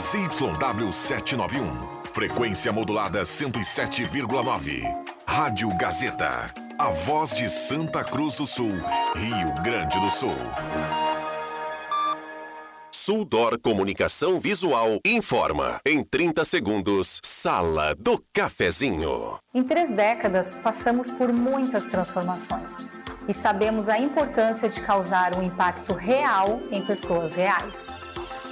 ZYW 791. Frequência modulada 107,9. Rádio Gazeta. A voz de Santa Cruz do Sul, Rio Grande do Sul. Suldor Comunicação Visual informa. Em 30 segundos, Sala do Cafezinho. Em três décadas, passamos por muitas transformações e sabemos a importância de causar um impacto real em pessoas reais.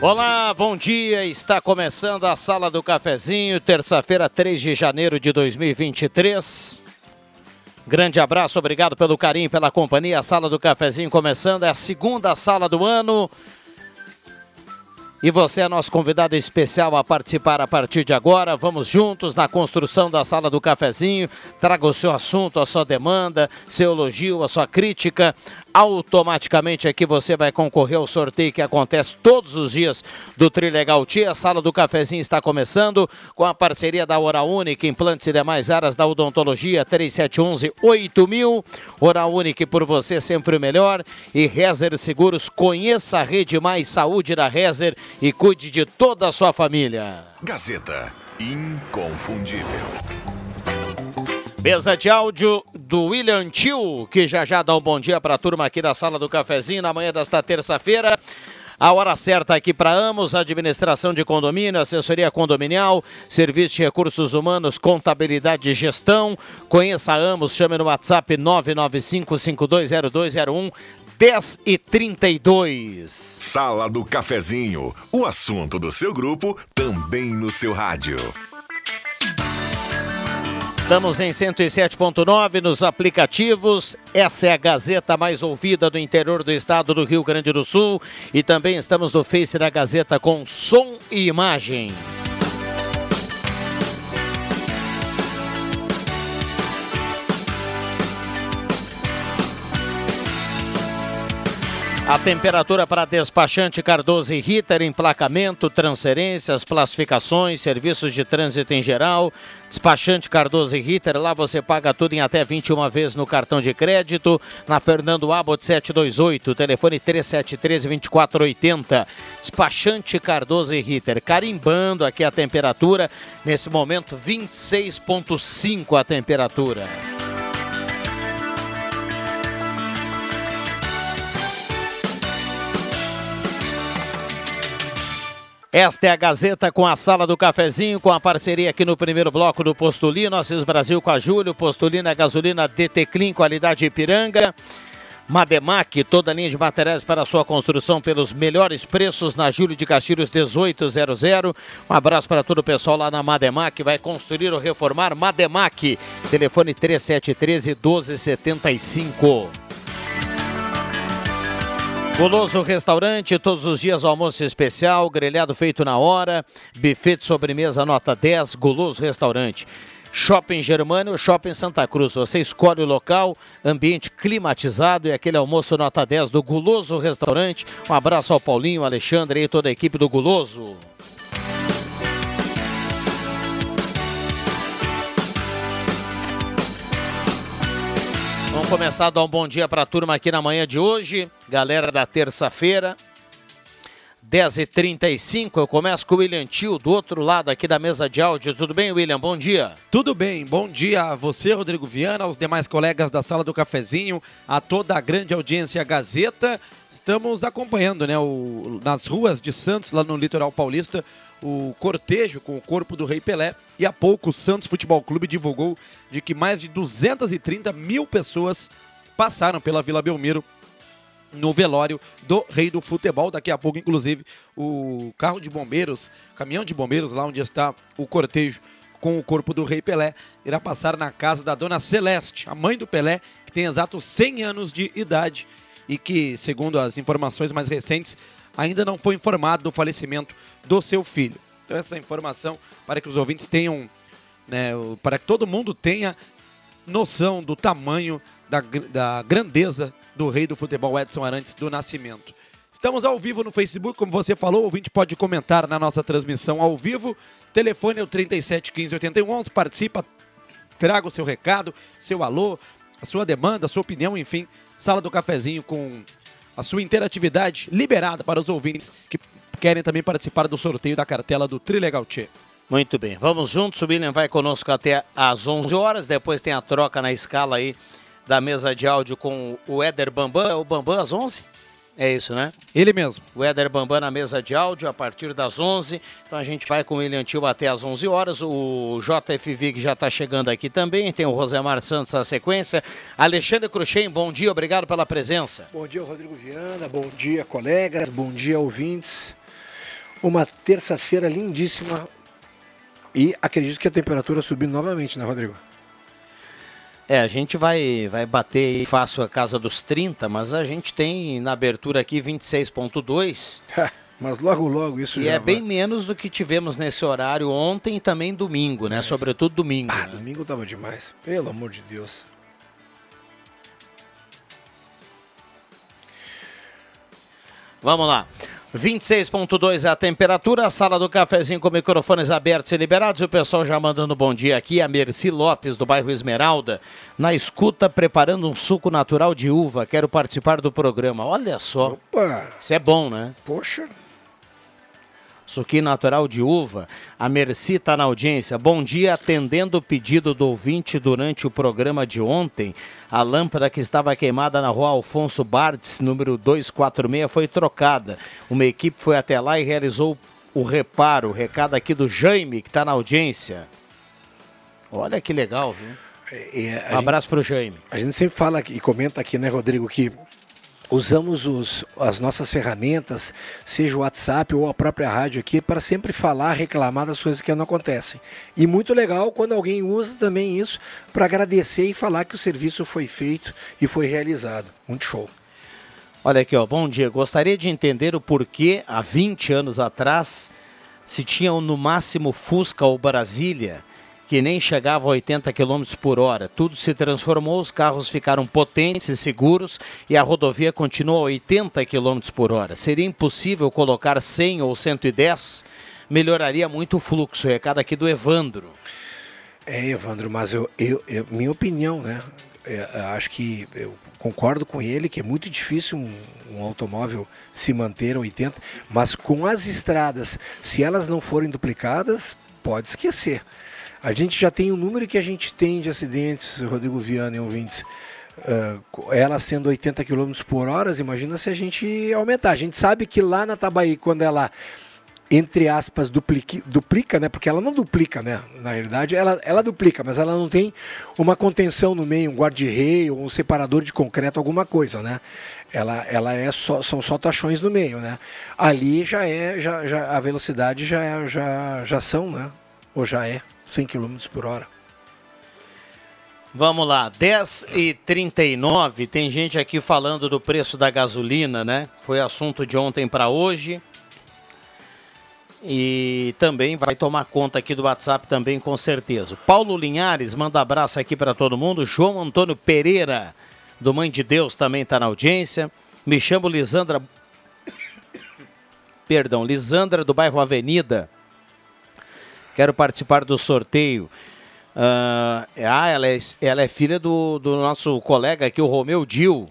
Olá, bom dia. Está começando a Sala do Cafezinho, terça-feira, 3 de janeiro de 2023. Grande abraço, obrigado pelo carinho, pela companhia. A Sala do Cafezinho começando, é a segunda sala do ano. E você é nosso convidado especial a participar a partir de agora. Vamos juntos na construção da sala do cafezinho. Traga o seu assunto, a sua demanda, seu elogio, a sua crítica. Automaticamente aqui você vai concorrer ao sorteio que acontece todos os dias do Trilegal Tia. A sala do cafezinho está começando com a parceria da Hora Única, implantes e demais áreas da odontologia 3711 8000. Hora Única por você sempre o melhor. E Rezer Seguros, conheça a rede mais saúde da Rezer e cuide de toda a sua família. Gazeta inconfundível. Mesa de áudio do William Tio, que já já dá um bom dia para a turma aqui da sala do cafezinho na manhã desta terça-feira. A hora certa aqui para Amos, administração de condomínio, assessoria condominial, serviço de recursos humanos, contabilidade e gestão. Conheça a Amos, chame no WhatsApp 995520201. 10 e 32. Sala do Cafezinho, o assunto do seu grupo também no seu rádio. Estamos em 107.9 nos aplicativos. Essa é a Gazeta mais ouvida do interior do estado do Rio Grande do Sul. E também estamos no Face da Gazeta com som e imagem. A temperatura para despachante Cardoso e Ritter, emplacamento, transferências, classificações, serviços de trânsito em geral. Despachante Cardoso e Ritter, lá você paga tudo em até 21 vezes no cartão de crédito. Na Fernando Abbott 728, telefone 3713-2480. Despachante Cardoso e Ritter, carimbando aqui a temperatura. Nesse momento, 26,5 a temperatura. Esta é a Gazeta com a Sala do Cafezinho, com a parceria aqui no primeiro bloco do Postulino, Assis Brasil com a Júlio, Postulina Gasolina DT Clean, qualidade Ipiranga. Mademac, toda linha de materiais para sua construção pelos melhores preços na Júlio de Castilhos 1800. Um abraço para todo o pessoal lá na Mademac, vai construir ou reformar Mademac. Telefone 3713 1275. Goloso Restaurante, todos os dias almoço especial, grelhado feito na hora, buffet de sobremesa nota 10, Goloso Restaurante. Shopping Germânio, Shopping Santa Cruz. Você escolhe o local, ambiente climatizado e aquele almoço nota 10 do Guloso Restaurante. Um abraço ao Paulinho, Alexandre e toda a equipe do Guloso. Vamos começar a dar um bom dia para a turma aqui na manhã de hoje. Galera da terça-feira, 10h35. Eu começo com o William Tio, do outro lado aqui da mesa de áudio. Tudo bem, William? Bom dia. Tudo bem. Bom dia a você, Rodrigo Viana, aos demais colegas da Sala do Cafezinho, a toda a grande audiência Gazeta. Estamos acompanhando, né, o, nas ruas de Santos, lá no litoral paulista, o cortejo com o corpo do Rei Pelé. E há pouco o Santos Futebol Clube divulgou de que mais de 230 mil pessoas passaram pela Vila Belmiro no velório do Rei do Futebol. Daqui a pouco, inclusive, o carro de bombeiros, caminhão de bombeiros, lá onde está o cortejo com o corpo do Rei Pelé, irá passar na casa da Dona Celeste, a mãe do Pelé, que tem exatos 100 anos de idade e que, segundo as informações mais recentes, ainda não foi informado do falecimento do seu filho. Então essa informação para que os ouvintes tenham, né, para que todo mundo tenha noção do tamanho da, da grandeza do rei do futebol Edson Arantes do Nascimento. Estamos ao vivo no Facebook, como você falou, o ouvinte pode comentar na nossa transmissão ao vivo. Telefone é o 37 15 81 11, participa, traga o seu recado, seu alô, a sua demanda, a sua opinião, enfim. Sala do cafezinho com a sua interatividade liberada para os ouvintes que querem também participar do sorteio da cartela do Trilegal Tchê. Muito bem, vamos juntos. O William vai conosco até às 11 horas. Depois tem a troca na escala aí da mesa de áudio com o Éder Bambam. É o Bambam às 11? É isso, né? Ele mesmo. O Éder Bambam na mesa de áudio a partir das 11. Então a gente vai com o William Tio até as 11 horas. O JF Vig já está chegando aqui também. Tem o Rosemar Santos na sequência. Alexandre Cruxem, bom dia, obrigado pela presença. Bom dia, Rodrigo Viana. Bom dia, colegas. Bom dia, ouvintes. Uma terça-feira lindíssima. E acredito que a temperatura subiu novamente, né, Rodrigo? É, a gente vai, vai bater fácil a casa dos 30, mas a gente tem na abertura aqui 26,2. mas logo, logo isso e é vai. bem menos do que tivemos nesse horário ontem e também domingo, né? Sobretudo domingo. Ah, né? domingo tava demais. Pelo amor de Deus. Vamos lá. 26.2 é a temperatura, a sala do cafezinho com microfones abertos e liberados. O pessoal já mandando bom dia aqui. A Merci Lopes, do bairro Esmeralda, na escuta, preparando um suco natural de uva. Quero participar do programa. Olha só. Opa! Isso é bom, né? Poxa. Suquinho natural de uva. A Merci está na audiência. Bom dia, atendendo o pedido do ouvinte durante o programa de ontem. A lâmpada que estava queimada na rua Alfonso Bartz, número 246, foi trocada. Uma equipe foi até lá e realizou o reparo. Recado aqui do Jaime, que está na audiência. Olha que legal, viu? É, é, Um abraço para o Jaime. A gente sempre fala e comenta aqui, né, Rodrigo, que usamos os, as nossas ferramentas, seja o WhatsApp ou a própria rádio aqui, para sempre falar, reclamar das coisas que não acontecem. E muito legal quando alguém usa também isso para agradecer e falar que o serviço foi feito e foi realizado. Muito show. Olha aqui, ó. Bom dia. Gostaria de entender o porquê, há 20 anos atrás, se tinham no máximo Fusca ou Brasília, que nem chegava a 80 km por hora. Tudo se transformou, os carros ficaram potentes e seguros e a rodovia continua a 80 km por hora. Seria impossível colocar 100 ou 110? Melhoraria muito o fluxo. Recado aqui do Evandro. É, Evandro, mas eu, eu, eu- minha opinião, né? É, eu acho que eu concordo com ele que é muito difícil um, um automóvel se manter a 80, mas com as estradas, se elas não forem duplicadas, pode esquecer. A gente já tem o número que a gente tem de acidentes, Rodrigo Viana e ouvintes. ah, ela sendo 80 km por hora, imagina se a gente aumentar. A gente sabe que lá na Tabaí, quando ela entre aspas, duplique, duplica, né? Porque ela não duplica, né? Na realidade, ela, ela duplica, mas ela não tem uma contenção no meio, um guarda-rei ou um separador de concreto, alguma coisa, né? Ela, ela é só, são só tachões no meio, né? Ali já é, já, já, a velocidade já, é- já, já são, né? Ou já é 100 km por hora. Vamos lá, 10 e 39 tem gente aqui falando do preço da gasolina, né? Foi assunto de ontem para hoje. E também vai tomar conta aqui do WhatsApp também, com certeza. Paulo Linhares manda abraço aqui para todo mundo. João Antônio Pereira, do Mãe de Deus, também está na audiência. Me chamo Lisandra. Perdão, Lisandra, do bairro Avenida. Quero participar do sorteio. Ah, ah, ela, é, ela é filha do, do nosso colega aqui, o Romeu Dil.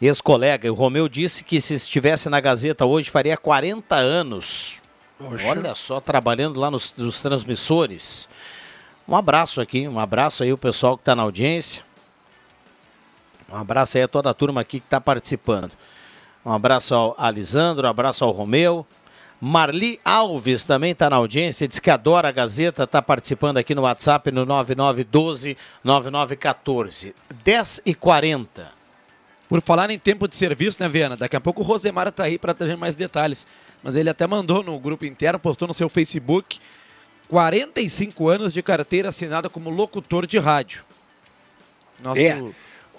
Ex-colega. O Romeu disse que se estivesse na Gazeta hoje faria 40 anos. Poxa. Olha só, trabalhando lá nos, nos transmissores. Um abraço aqui, um abraço aí o pessoal que está na audiência. Um abraço aí a toda a turma aqui que está participando. Um abraço ao Alisandro, um abraço ao Romeu. Marli Alves também está na audiência, diz que adora a Gazeta, está participando aqui no WhatsApp no 9912-9914. 10 e 40. Por falar em tempo de serviço, né, Viana? Daqui a pouco o Rosemar está aí para trazer mais detalhes. Mas ele até mandou no grupo interno, postou no seu Facebook, 45 anos de carteira assinada como locutor de rádio. Nosso É.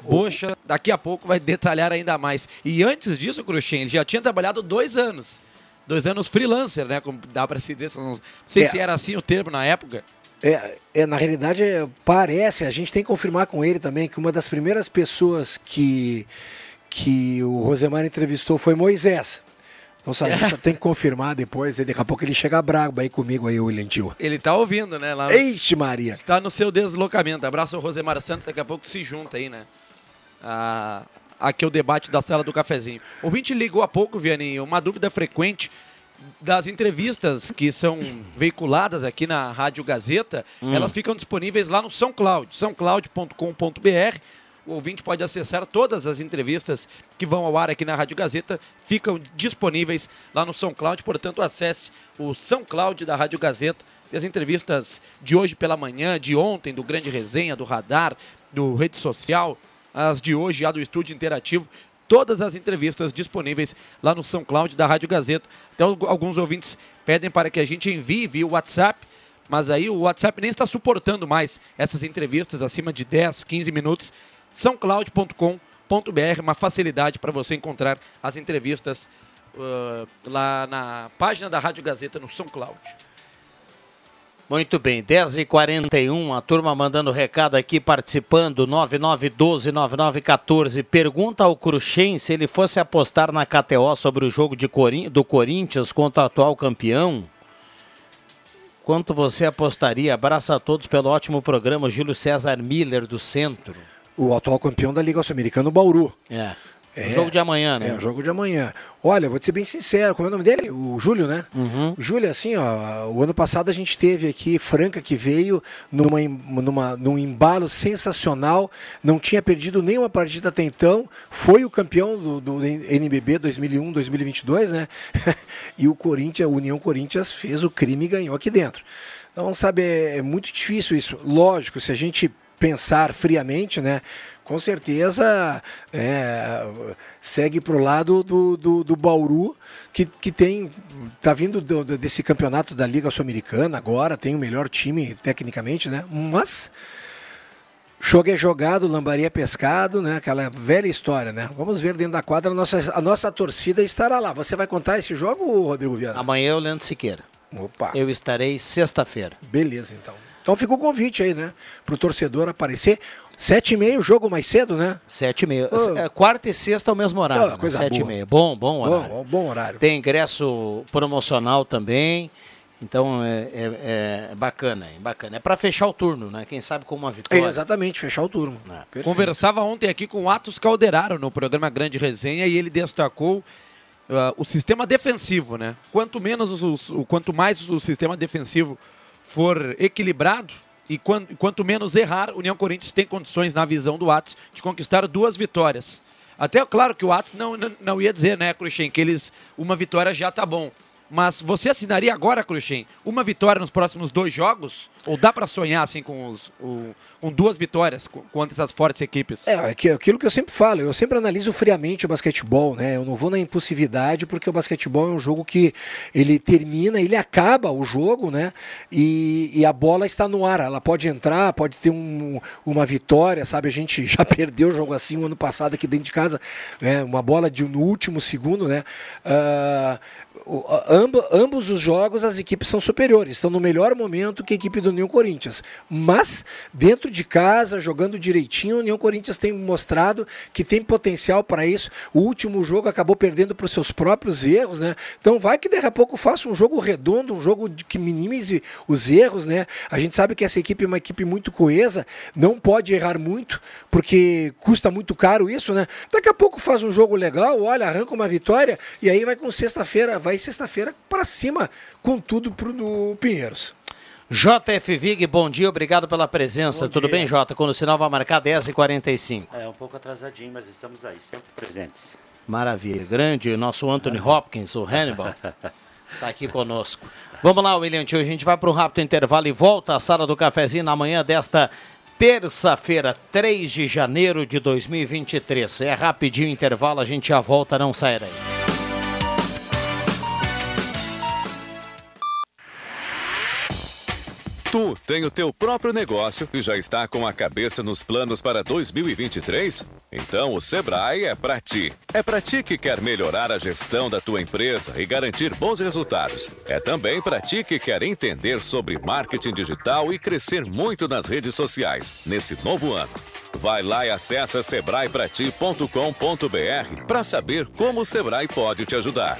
Bocha, daqui a pouco vai detalhar ainda mais. E antes disso, Cruxem, ele já tinha trabalhado dois anos. Dois anos freelancer, né? Como dá para se dizer. Não sei É. se era assim o termo na época. É, é, na realidade, é, parece, a gente tem que confirmar com ele também que uma das primeiras pessoas que, que o Rosemar entrevistou foi Moisés. Então só, a gente só tem que confirmar depois, e daqui a pouco ele chega brabo aí comigo, aí, o William Tio. Ele tá ouvindo, né? Lá Eixe Maria! Está no seu deslocamento. Abraço ao Rosemar Santos, daqui a pouco se junta aí, né? Ah, aqui é o debate da sala do cafezinho. O ouvinte ligou há pouco, Vianney, uma dúvida frequente das entrevistas que são veiculadas aqui na Rádio Gazeta, elas ficam disponíveis lá no SoundCloud, soundcloud.com.br. O ouvinte pode acessar todas as entrevistas que vão ao ar aqui na Rádio Gazeta, ficam disponíveis lá no SoundCloud, portanto acesse o SoundCloud da Rádio Gazeta. Tem as entrevistas de hoje pela manhã, de ontem, do Grande Resenha, do Radar, do Rede Social, as de hoje já do Estúdio Interativo. Todas as entrevistas disponíveis lá no SoundCloud da Rádio Gazeta. Até al- alguns ouvintes pedem para que a gente envie via WhatsApp, mas aí o WhatsApp nem está suportando mais essas entrevistas acima de 10, 15 minutos. soundcloud.com.br, uma facilidade para você encontrar as entrevistas uh, lá na página da Rádio Gazeta no SoundCloud. Muito bem, 10h41, a turma mandando recado aqui, participando, 9912-9914. Pergunta ao Cruxem se ele fosse apostar na KTO sobre o jogo Corin- do Corinthians contra o atual campeão. Quanto você apostaria? Abraço a todos pelo ótimo programa, Júlio César Miller, do Centro. O atual campeão da Liga Sul-Americana, o Bauru. É. É. O jogo de amanhã, né? É, o jogo de amanhã. Olha, vou te ser bem sincero, como é o nome dele? O Júlio, né? Uhum. Júlio, assim, ó, o ano passado a gente teve aqui Franca que veio numa, numa, num embalo sensacional, não tinha perdido nenhuma partida até então, foi o campeão do, do NBB 2001, 2022, né? e o Corinthians, a União Corinthians fez o crime e ganhou aqui dentro. Então, sabe, é, é muito difícil isso. Lógico, se a gente pensar friamente, né? Com certeza é, segue para o lado do, do, do Bauru, que, que tem. Tá vindo do- desse campeonato da Liga Sul-Americana agora, tem o melhor time tecnicamente, né? Mas jogo é jogado, lambaria é pescado, né? Aquela velha história, né? Vamos ver dentro da quadra, a nossa, a nossa torcida estará lá. Você vai contar esse jogo, Rodrigo Viana? Amanhã é o Leandro Siqueira. Opa! Eu estarei sexta-feira. Beleza, então. Então fica o convite aí, né? Pro torcedor aparecer. Sete e meio, jogo mais cedo, né? Sete e meia. Ô. É, Quarta e sexta é o mesmo horário. Ô, né? coisa Sete e boa. meia. Bom, bom horário. Bom, bom horário. Tem ingresso promocional também. Então é, é- é bacana, é bacana. É para fechar o turno, né? Quem sabe com uma É, vitória. exatamente, fechar o turno. Perfeito. Conversava ontem aqui com o Atos Calderaro no programa Grande Resenha e ele destacou ah, o sistema defensivo, né? Quanto menos os- os- o quanto mais o sistema defensivo for equilibrado e quan- quanto menos errar, o União Corinthians tem condições na visão do Atos de conquistar duas vitórias. Até claro que o Atos não, não, não ia dizer, né, Cruxem, que eles uma vitória já tá bom. Mas você assinaria agora, Cruxem, uma vitória nos próximos dois jogos? Ou dá para sonhar assim com, os, o- com duas vitórias co- contra essas fortes equipes? É, é aquilo que eu sempre falo, eu sempre analiso friamente o basquetebol, né? Eu não vou na impulsividade, porque o basquetebol é um jogo que ele termina, ele acaba o jogo, né? E, e a bola está no ar, ela pode entrar, pode ter um- uma vitória, sabe? A gente já perdeu o jogo assim o ano passado aqui dentro de casa, né? Uma bola de, no último segundo, né? Ah, o- a- amba- ambos os jogos as equipes são superiores, estão no melhor momento que a equipe do União Corinthians. Mas, dentro de casa, jogando direitinho, o União Corinthians tem mostrado que tem potencial para isso. O último jogo acabou perdendo para os seus próprios erros, né? Então vai que daqui a pouco faça um jogo redondo, um jogo que minimize os erros, né? A gente sabe que essa equipe é uma equipe muito coesa, não pode errar muito, porque custa muito caro isso, né? Daqui a pouco faz um jogo legal, olha, arranca uma vitória e aí vai com sexta-feira, vai sexta-feira para cima com tudo pro do Pinheiros. JF Vig, bom dia, obrigado pela presença. Bom Tudo dia. bem, Jota? Quando o sinal vai marcar 10h45. É um pouco atrasadinho, mas estamos aí, sempre presentes. Maravilha. Grande, nosso Anthony Hopkins, o Hannibal. Está aqui conosco. Vamos lá, William Tio. A gente vai para um rápido intervalo e volta à sala do cafezinho na manhã desta terça-feira, 3 de janeiro de 2023. É rapidinho intervalo, a gente já volta, não sai daí. Tu tem o teu próprio negócio e já está com a cabeça nos planos para 2023? Então o Sebrae é para ti. É para ti que quer melhorar a gestão da tua empresa e garantir bons resultados. É também para ti que quer entender sobre marketing digital e crescer muito nas redes sociais nesse novo ano. Vai lá e acessa sebraeprati.com.br para saber como o Sebrae pode te ajudar.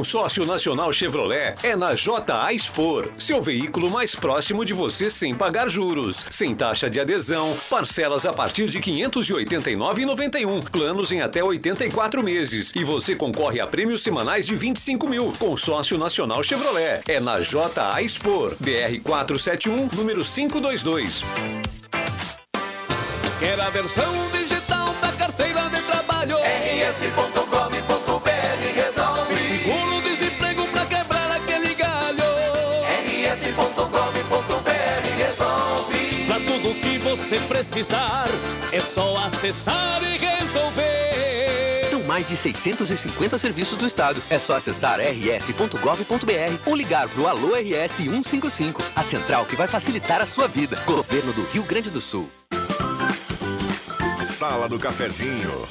Consórcio Nacional Chevrolet é na JA Expor, seu veículo mais próximo de você sem pagar juros, sem taxa de adesão, parcelas a partir de R$ 589,91, planos em até 84 meses e você concorre a prêmios semanais de 25 mil. Consórcio Nacional Chevrolet é na JA Expor, BR 471, número 522. Quer a versão digital da carteira de trabalho? rs.gov.br você precisar, é só acessar e resolver. São mais de 650 serviços do Estado. É só acessar rs.gov.br ou ligar pro Alô RS 155, a central que vai facilitar a sua vida. Governo do Rio Grande do Sul. Sala do Cafezinho.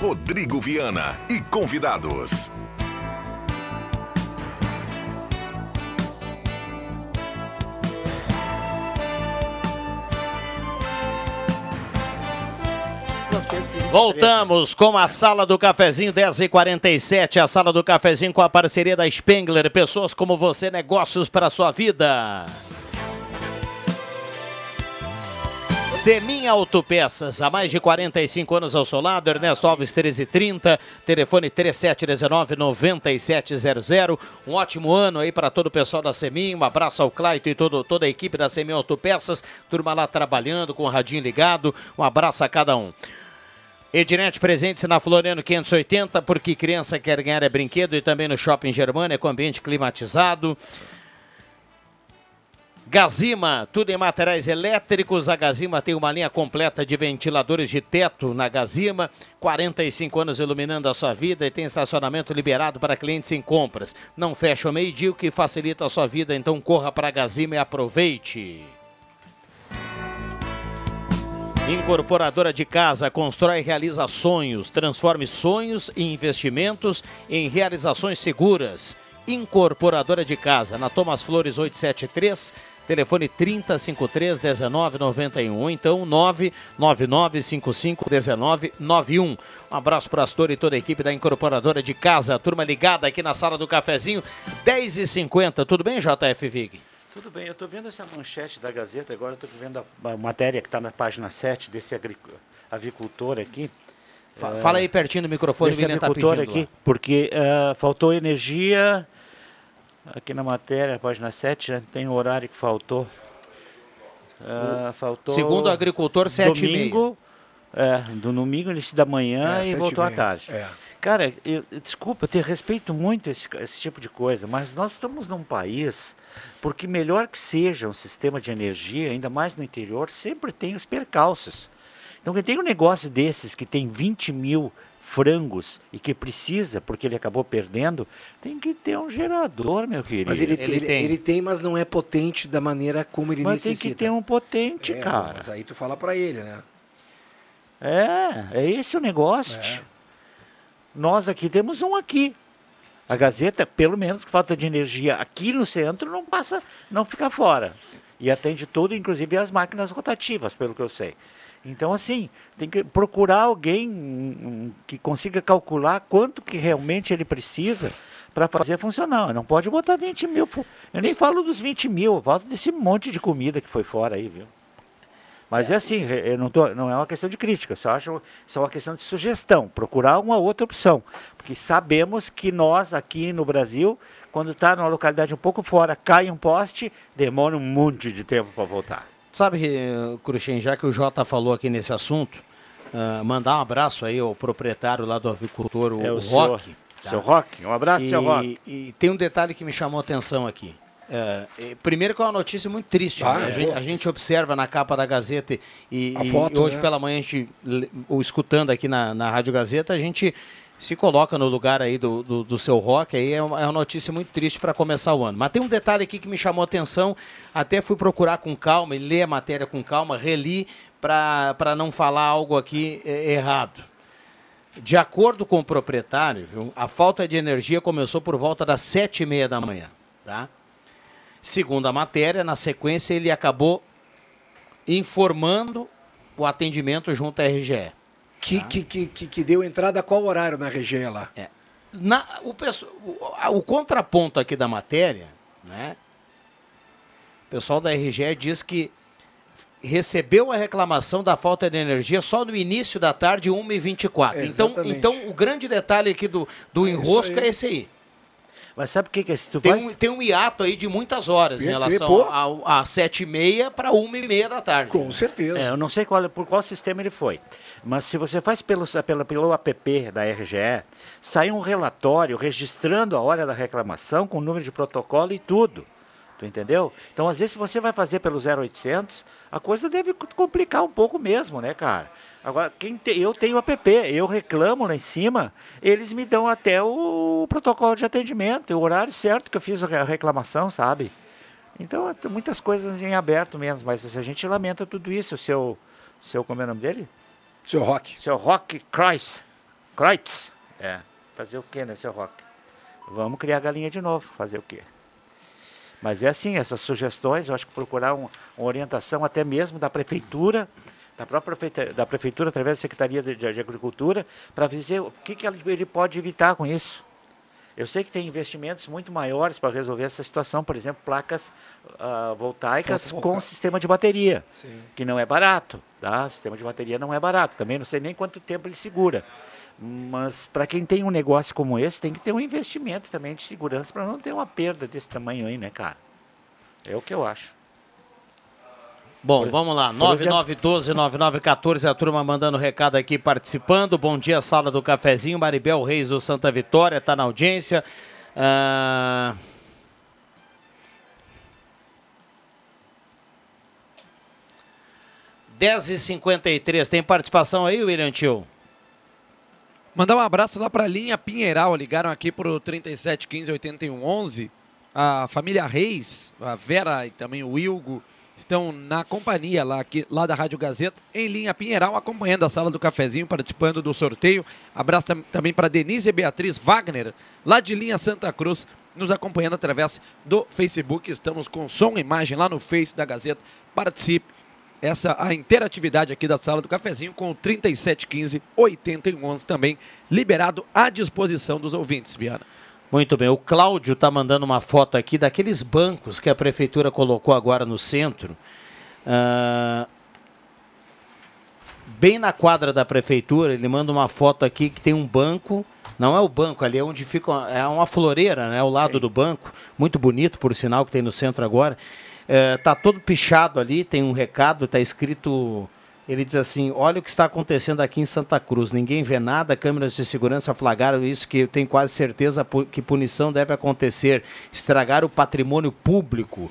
Rodrigo Viana e convidados. Voltamos com a Sala do Cafezinho 10h47, a Sala do Cafezinho com a parceria da Spengler, pessoas como você, negócios para sua vida. Semin Autopeças, há mais de 45 anos ao seu lado, Ernesto Alves 1330, telefone 3719-9700. Um ótimo ano aí para todo o pessoal da Semin, um abraço ao Claito e todo, toda a equipe da Semin Autopeças, turma lá trabalhando com o radinho ligado, um abraço a cada um. Ednet presentes na Floriano 580, porque criança quer ganhar é brinquedo e também no Shopping Germânia com ambiente climatizado. Gazima, tudo em materiais elétricos. A Gazima tem uma linha completa de ventiladores de teto na Gazima. 45 anos iluminando a sua vida e tem estacionamento liberado para clientes em compras. Não fecha o meio-dia, o que facilita a sua vida. Então corra para a Gazima e aproveite. Incorporadora de casa constrói e realiza sonhos, transforme sonhos e investimentos em realizações seguras. Incorporadora de casa, na Thomas Flores 873, telefone 3053 1991, ou então 99955 1991. Um abraço para Astor e toda a equipe da Incorporadora de Casa, turma ligada aqui na sala do cafezinho, 10h50. Tudo bem, JF Vig? Tudo bem, eu estou vendo essa manchete da Gazeta, agora estou vendo a, a, matéria que está na página 7 desse avicultor aqui. Fala, uh, fala aí pertinho do microfone, desse tá agricultor tá aqui, lá. porque uh, faltou energia, aqui na matéria, página 7, já tem o horário que faltou. Uh, faltou Segundo o agricultor, 7 domingo, é, do domingo, início da manhã é, e voltou à tarde. É. Cara, eu, desculpa, eu te respeito muito esse, esse tipo de coisa, mas nós estamos num país Porque melhor que seja um sistema de energia, ainda mais no interior, sempre tem os percalços. Então, quem tem um negócio desses que tem 20 mil frangos e que precisa, porque ele acabou perdendo, tem que ter um gerador, meu querido. Mas ele, ele, ele tem. mas não é potente da maneira como ele Mas tem necessita. que ter um potente, É, cara. Mas aí tu fala pra ele, né? É, é esse o negócio. tio. Nós aqui temos um aqui. A Gazeta, pelo menos que falta de energia aqui no centro, não passa, não fica fora. E atende tudo, inclusive as máquinas rotativas, pelo que eu sei. Então, assim, tem que procurar alguém que consiga calcular quanto que realmente ele precisa para fazer funcionar. Não pode botar 20 mil. Eu nem falo dos 20 mil, eu falo desse monte de comida que foi fora aí, viu? Mas é assim, eu não, tô, não é uma questão de crítica, só acho só uma questão de sugestão, procurar uma outra opção. Porque sabemos que nós aqui no Brasil, quando está numa localidade um pouco fora, cai um poste, demora um monte de tempo para voltar. Sabe, Cruxem, já que o Jota falou aqui nesse assunto, ah, mandar um abraço aí ao proprietário lá do avicultor, o, É o senhor- Rock. seu Rock, um abraço, e, seu Rock. E tem um detalhe que me chamou a atenção aqui. É, primeiro que é uma notícia muito triste. Ah, né? a, é. gente, a gente observa na capa da Gazeta e, e foto, hoje né? pela manhã, a gente, o escutando aqui na, na Rádio Gazeta, a gente se coloca no lugar aí do, do, do seu rock, aí é uma, é uma notícia muito triste para começar o ano. Mas tem um detalhe aqui que me chamou a atenção, até fui procurar com calma e ler a matéria com calma, reli para não falar algo aqui eh, errado. De acordo com o proprietário, viu, a falta de energia começou por volta das sete e meia da manhã. Tá? Segundo a matéria, na sequência ele acabou informando o atendimento junto à RGE. Que, que, que, que, que deu entrada a qual horário na região lá? É. Na, o, o, o contraponto aqui da matéria, né? O pessoal da RGE diz que recebeu a reclamação da falta de energia só no início da tarde, 1h24. É, então, então, o grande detalhe aqui do, do enrosco é esse aí. Mas sabe o que, que é? Se tu Tem faz- um, tem um hiato aí de muitas horas em Perfeito, relação pô. ao- às sete e meia para uma e meia da tarde. Com certeza. É, eu não sei qual, por qual sistema ele foi. Mas se você faz pelo, pelo, pelo app da RGE, sai um relatório registrando a hora da reclamação com o número de protocolo e tudo. Tu entendeu? Então, às vezes, se você vai fazer pelo 0800, a coisa deve complicar um pouco mesmo, né, cara? Agora, quem te- eu tenho app, eu reclamo lá em cima, eles me dão até o protocolo de atendimento, o horário certo que eu fiz a re- a reclamação, sabe? Então, é, muitas coisas em aberto mesmo, mas a gente lamenta tudo isso. O seu, seu como é o nome dele? Seu Rock. Seu Rock Kreis. Kreitz. É. Fazer o quê, né, seu Rock? Vamos criar galinha de novo. Fazer o quê? Mas é assim, essas sugestões, eu acho que procurar um- uma orientação até mesmo da prefeitura, da própria prefeita- da prefeitura, através da Secretaria de, de Agricultura, para dizer o que, que ele pode evitar com isso. Eu sei que tem investimentos muito maiores para resolver essa situação, por exemplo, placas ah, voltaicas com sistema de bateria, Sim. que não é barato, tá? O sistema de bateria não é barato, também não sei nem quanto tempo ele segura. Mas para quem tem um negócio como esse, tem que ter um investimento também de segurança para não ter uma perda desse tamanho aí, né, cara? É o que eu acho. Bom, vamos lá. por exemplo- 9912-9914, a turma mandando recado aqui, participando. Bom dia, sala do cafezinho. Maribel Reis do Santa Vitória está na audiência. Ah, Dez e 53 tem participação aí, William Tio? Mandar um abraço lá para a linha Pinheiral. Ligaram aqui pro 37 15 81 11. A família Reis, a Vera e também o Wilgo estão na companhia lá, aqui, lá da Rádio Gazeta, em linha Pinheiral, acompanhando a sala do cafezinho, participando do sorteio. Abraço tam- também para Denise e Beatriz Wagner, lá de linha Santa Cruz, nos acompanhando através do Facebook. Estamos com som e imagem lá no Face da Gazeta. Participe essa a interatividade aqui da sala do cafezinho com o 3715 8111 também liberado à disposição dos ouvintes, Viana. Muito bem, o Cláudio está mandando uma foto aqui daqueles bancos que a prefeitura colocou agora no centro. Ah, bem na quadra da prefeitura, ele manda uma foto aqui que tem um banco. Não é o banco ali, é onde fica. É uma floreira, né? Ao lado do banco. Muito bonito, por sinal, que tem no centro agora. É, tá todo pichado ali, tem um recado, tá escrito Ele diz assim: olha o que está acontecendo aqui em Santa Cruz. Ninguém vê nada, câmeras de segurança flagraram isso, que eu tenho quase certeza que punição deve acontecer. Estragar o patrimônio público.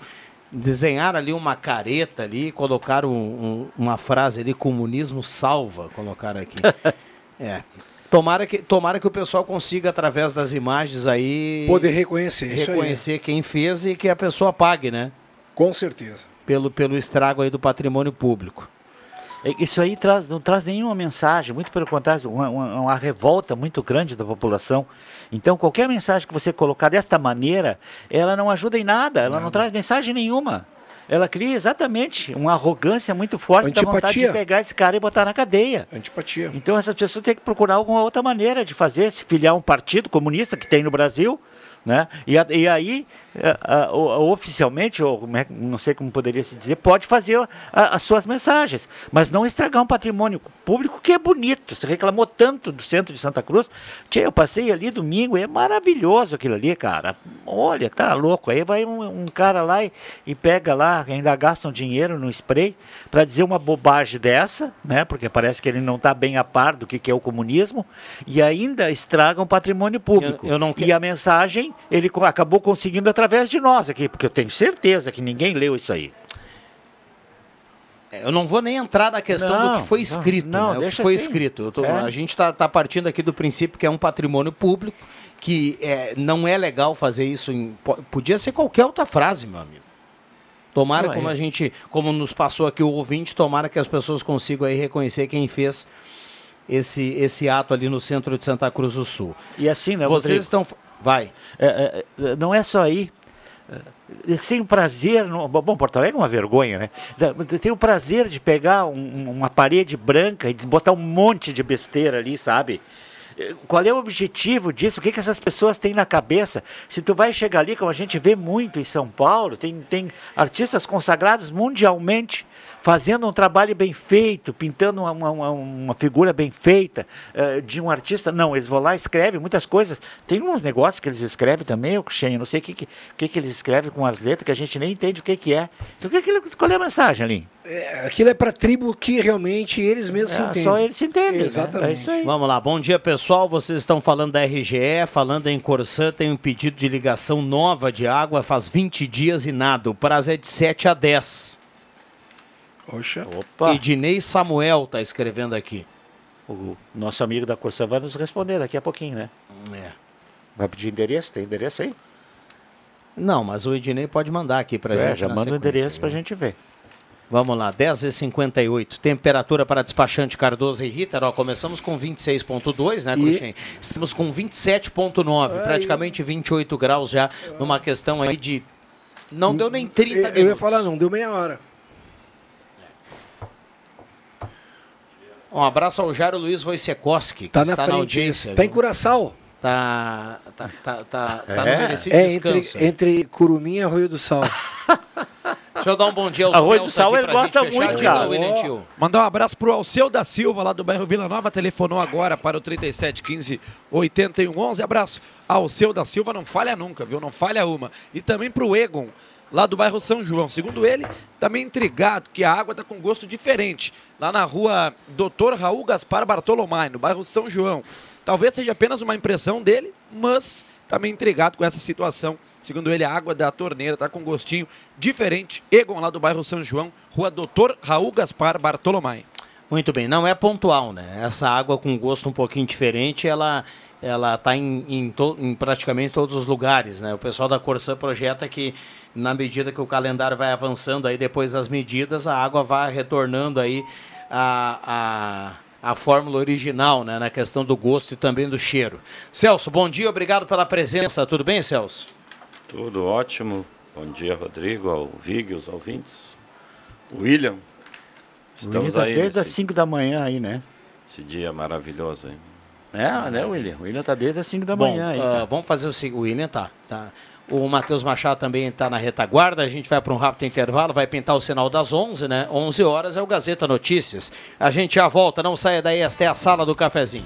Desenhar ali uma careta ali, colocar um- um- uma frase ali, comunismo salva, colocaram aqui. é. Tomara que, tomara que o pessoal consiga, através das imagens aí. Poder reconhecer. Reconhecer quem fez e que a pessoa pague, né? Com certeza. Pelo, pelo estrago aí do patrimônio público. É, Isso aí traz, não traz nenhuma mensagem, muito pelo contrário, uma, uma- uma revolta muito grande da população. Então, qualquer mensagem que você colocar desta maneira, ela não ajuda em nada, ela não traz mensagem nenhuma. Ela cria exatamente uma arrogância muito forte da vontade de Antipatia. pegar esse cara e botar na cadeia. Antipatia. Então, essas pessoas têm que procurar alguma outra maneira de fazer, se filiar a um partido comunista que tem no Brasil. Né? E, e aí, o- oficialmente, ou é que- não sei como poderia se dizer, pode fazer as suas mensagens, mas não estragar um patrimônio público que é bonito. Você reclamou tanto do centro de Santa Cruz. Tchê, eu passei ali domingo, é maravilhoso aquilo ali, cara. Olha, tá louco. Aí vai um, um cara lá e, e pega lá, ainda gastam dinheiro no spray para dizer uma bobagem dessa, né? Porque parece que ele não está bem a par do que, que é o comunismo, e ainda estragam o patrimônio público. Eu- eu não E a mensagem ele acabou conseguindo através de nós aqui, porque eu tenho certeza que ninguém leu isso aí. É, Eu não vou nem entrar na questão do Não, que foi não, escrito, não, né? O que foi assim. escrito. Tô- É. A gente está partindo aqui do princípio que é um patrimônio público, que é, não é legal fazer isso em. po- Podia ser qualquer outra frase, meu amigo. Tomara, Não, como é. a gente, como nos passou aqui o ouvinte, tomara que as pessoas consigam aí reconhecer quem fez esse, esse ato ali no centro de Santa Cruz do Sul. E assim, né, Vocês Rodrigo? estão. Vai. É, é, é, não é só aí. É, Sem o prazer. no- bom, Porto Alegre é uma vergonha, né? Tem o prazer de pegar um- uma parede branca e botar um monte de besteira ali, sabe? É, Qual é o objetivo disso? O que, que essas pessoas têm na cabeça? Se tu vai chegar ali, como a gente vê muito em São Paulo, tem, tem artistas consagrados mundialmente fazendo um trabalho bem feito, pintando uma, uma- uma figura bem feita eh, de um artista. Não, eles vão lá e escrevem muitas coisas. Tem uns negócios que eles escrevem também, eu Xen, não sei o que, que, o que, que eles escrevem com as letras, que a gente nem entende o que, que é. Então, o que que ele- qual é a mensagem ali? É, aquilo é para tribo que realmente eles mesmos se É, entendem. só eles se entendem. né? Exatamente. É isso aí. Vamos lá, bom dia pessoal. Vocês estão falando da RGE, falando em Corsã, tem um pedido de ligação nova de água faz 20 dias e nada. O prazo é de 7 a 10. Oxa. Opa. Ednei Samuel tá escrevendo aqui. O nosso amigo da Corsã vai nos responder daqui a pouquinho, né? É. Vai pedir endereço? Tem endereço aí? Não, mas o Ednei pode mandar aqui pra É, gente. já manda o endereço pra viu? gente ver. Vamos lá, 10h58. Temperatura para despachante Cardoso e Ritter. Ó, começamos com 26,2, né, E- Cruxem? Estamos com 27,9, Aí. praticamente 28 graus já, numa questão aí de. Não deu nem 30 Eu, minutos. eu ia falar, não, deu meia hora. Um abraço ao Jairo Luiz Wojciechowski, que Tá na está na frente. audiência. Tá em? Curaçao. Tá, tá, tá, tá, tá É? no merecido É descanso. entre, entre Curumim e Arroio do Sal. Deixa eu dar um bom dia ao Arroz do Sal ele gosta muito, cara. Tio. Mandar um abraço pro Alceu da Silva, lá do bairro Vila Nova, telefonou agora para o 3715 8111. Abraço. Alceu da Silva não falha nunca, viu? Não falha uma. E também pro Egon, lá do bairro São João. Segundo ele, também intrigado que a água tá com gosto diferente. Lá na rua Dr. Raul Gaspar Bartolomai, no bairro São João. Talvez seja apenas uma impressão dele, mas também intrigado com essa situação. Segundo ele, a água da torneira tá com gostinho diferente. Egon, lá do bairro São João, rua Dr. Raul Gaspar Bartolomai. Muito bem, não é pontual, né? Essa água com gosto um pouquinho diferente, ela ela está em, em, em praticamente todos os lugares, né? O pessoal da Corsã projeta que na medida que o calendário vai avançando aí depois das medidas, a água vai retornando aí a, a, a fórmula original, né? Na questão do gosto e também do cheiro. Celso, bom dia, obrigado pela presença. Tudo bem, Celso? Tudo ótimo. Bom dia, Rodrigo, ao Vig, os ouvintes. William, O William estamos tá aí desde as nesse 5 da manhã aí, né? esse dia maravilhoso. Hein? É, né, William? O William tá desde as 5 da Bom, manhã aí. ah, cara. vamos fazer o seguinte, o William tá, tá. O Matheus Machado também está na retaguarda. A gente vai para um rápido intervalo, vai pintar o sinal das 11, né? 11 horas é o Gazeta Notícias. A gente já volta, não saia daí, esta é a sala do cafezinho.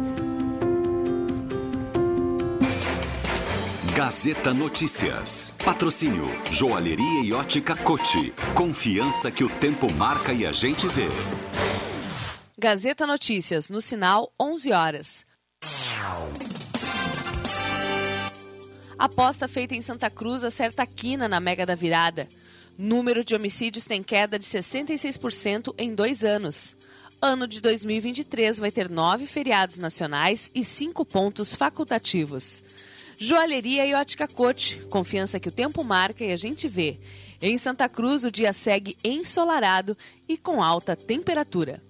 Gazeta Notícias. Patrocínio Joalheria e Ótica Cote. Confiança que o tempo marca e a gente vê. Gazeta Notícias, no sinal 11 horas. Aposta feita em Santa Cruz acerta a quina na Mega da Virada. Número de homicídios tem queda de 66% em dois anos. Ano de 2023 vai ter nove feriados nacionais e cinco pontos facultativos. Joalheria e ótica Cote. Confiança que o tempo marca e a gente vê. Em Santa Cruz, o dia segue ensolarado e com alta temperatura.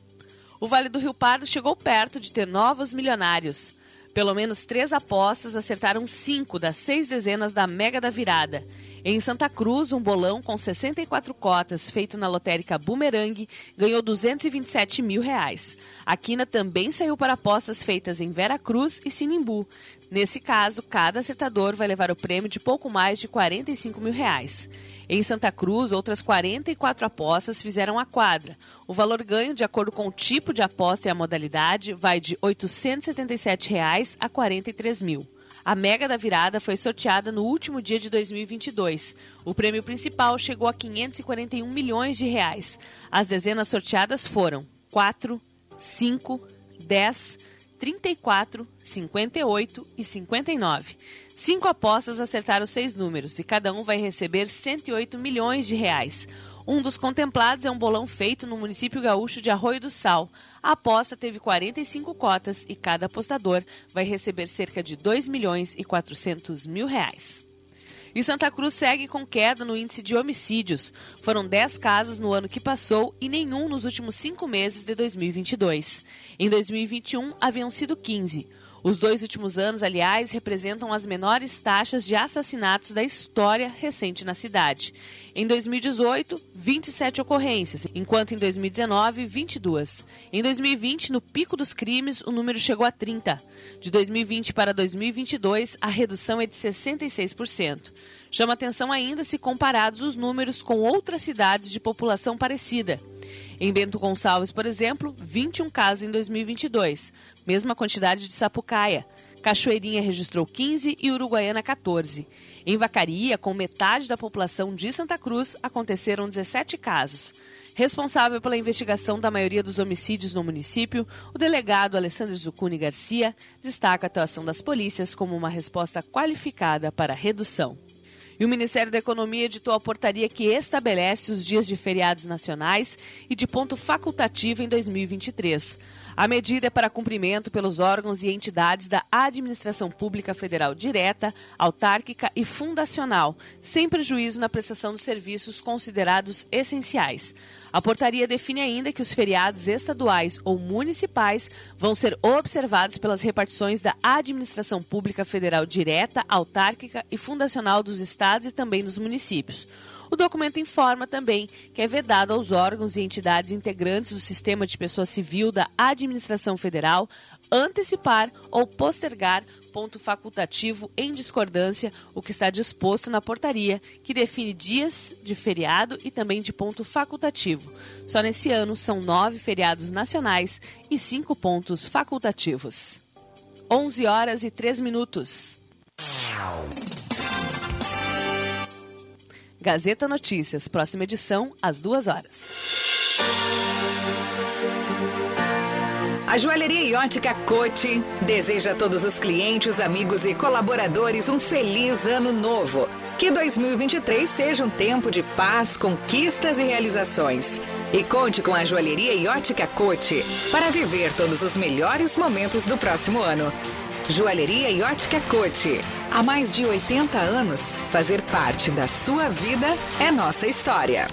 O Vale do Rio Pardo chegou perto de ter novos milionários. Pelo menos três apostas acertaram cinco das seis dezenas da Mega da Virada. Em Santa Cruz, um bolão com 64 cotas, feito na lotérica Boomerang, ganhou 227 mil reais. A quina também saiu para apostas feitas em Vera Cruz e Sinimbu. Nesse caso, cada acertador vai levar o prêmio de pouco mais de 45 mil reais. Em Santa Cruz, outras 44 apostas fizeram a quadra. O valor ganho, de acordo com o tipo de aposta e a modalidade, vai de 877 reais a 43 mil. A Mega da Virada foi sorteada no último dia de 2022. O prêmio principal chegou a 541 milhões de reais. As dezenas sorteadas foram 4, 5, 10, 34, 58 e 59. Cinco apostas acertaram seis números e cada um vai receber 108 milhões de reais. Um dos contemplados é um bolão feito no município gaúcho de Arroio do Sal. A aposta teve 45 cotas e cada apostador vai receber cerca de 2 milhões e 400 mil reais. E Santa Cruz segue com queda no índice de homicídios. Foram 10 casos no ano que passou e nenhum nos últimos cinco meses de 2022. Em 2021, haviam sido 15. Os dois últimos anos, aliás, representam as menores taxas de assassinatos da história recente na cidade. Em 2018, 27 ocorrências, enquanto em 2019, 22. Em 2020, no pico dos crimes, o número chegou a 30. De 2020 para 2022, a redução é de 66%. Chama atenção ainda se comparados os números com outras cidades de população parecida. Em Bento Gonçalves, por exemplo, 21 casos em 2022, mesma quantidade de Sapucaia. Cachoeirinha registrou 15 e Uruguaiana 14. Em Vacaria, com metade da população de Santa Cruz, aconteceram 17 casos. Responsável pela investigação da maioria dos homicídios no município, o delegado Alessandro Zucuni Garcia destaca a atuação das polícias como uma resposta qualificada para a redução. E o Ministério da Economia editou a portaria que estabelece os dias de feriados nacionais e de ponto facultativo em 2023. A medida é para cumprimento pelos órgãos e entidades da administração pública federal direta, autárquica e fundacional, sem prejuízo na prestação dos serviços considerados essenciais. A portaria define ainda que os feriados estaduais ou municipais vão ser observados pelas repartições da administração pública federal direta, autárquica e fundacional dos estados e também dos municípios. O documento informa também que é vedado aos órgãos e entidades integrantes do sistema de pessoa civil da administração federal antecipar ou postergar ponto facultativo em discordância o que está disposto na portaria, que define dias de feriado e também de ponto facultativo. Só nesse ano são nove feriados nacionais e cinco pontos facultativos. 11 horas e 3 minutos. Gazeta Notícias, próxima edição, às duas horas. A Joalheria e Ótica Cote deseja a todos os clientes, amigos e colaboradores um feliz ano novo. Que 2023 seja um tempo de paz, conquistas e realizações. E conte com a Joalheria e Ótica Cote para viver todos os melhores momentos do próximo ano. Joalheria e Ótica Cote. Há mais de 80 anos, fazer parte da sua vida é nossa história.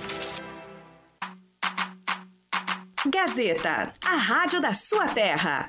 Gazeta, a rádio da sua terra.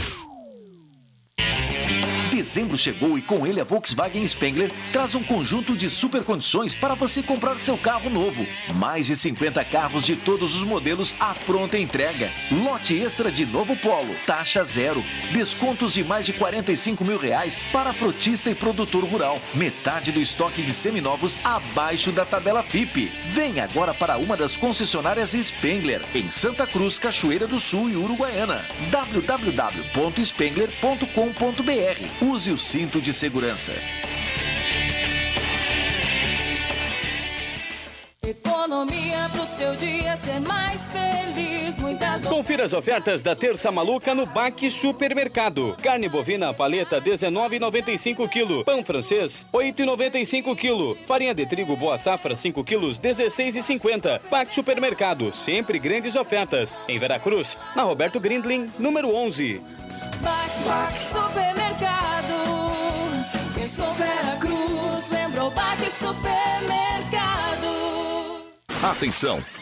Dezembro chegou e com ele a Volkswagen Spengler traz um conjunto de super condições para você comprar seu carro novo. Mais de 50 carros de todos os modelos à pronta entrega. Lote extra de novo Polo, taxa zero. Descontos de mais de 45 mil reais para frotista e produtor rural. Metade do estoque de seminovos abaixo da tabela FIP. Vem agora para uma das concessionárias Spengler, em Santa Cruz, Cachoeira do Sul e Uruguaiana. www.spengler.com.br Use o cinto de segurança. Economia pro seu dia ser mais feliz. Muitas Confira as ofertas da Terça Maluca no Baque Supermercado. Carne bovina paleta 19,95 kg. Pão francês 8,95 kg. Farinha de trigo boa safra 5 kg 16,50. Baque Supermercado, sempre grandes ofertas. Em Veracruz, na Roberto Grindlin, número 11. Baque, Baque Supermercado. Pensou Vera Cruz, lembrou Baque Supermercado. Atenção!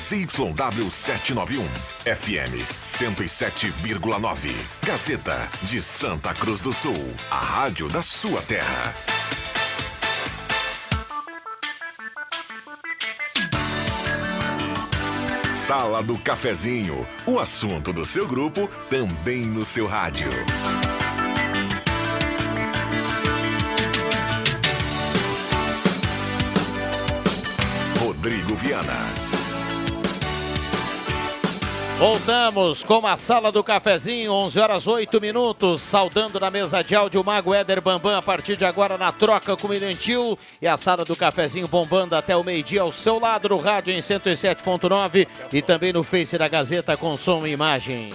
ZYW 791, FM 107,9. Gazeta de Santa Cruz do Sul, a rádio da sua terra. Sala do Cafezinho, o assunto do seu grupo também no seu rádio. Rodrigo Viana. Voltamos com a sala do cafezinho, 11 horas 8 minutos, saudando na mesa de áudio o Mago Éder Bambam a partir de agora na troca com o Milentil e a sala do cafezinho bombando até o meio-dia ao seu lado no rádio em 107.9 e também no Face da Gazeta com som e imagem.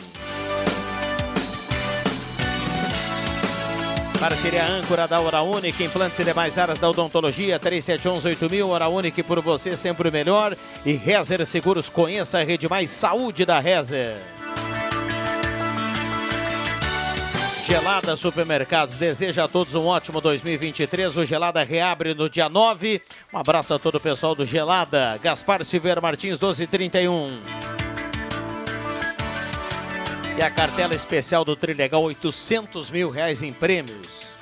Parceria âncora da Hora Única, implantes e demais áreas da odontologia, 3711-8000, Hora Única por você sempre o melhor. E Rezer Seguros, conheça a rede mais saúde da Rezer. Gelada Supermercados deseja a todos um ótimo 2023. O Gelada reabre no dia 9. Um abraço a todo o pessoal do Gelada. Gaspar Silveira Martins, 1231. E a cartela especial do Trilegal, 800 mil reais em prêmios.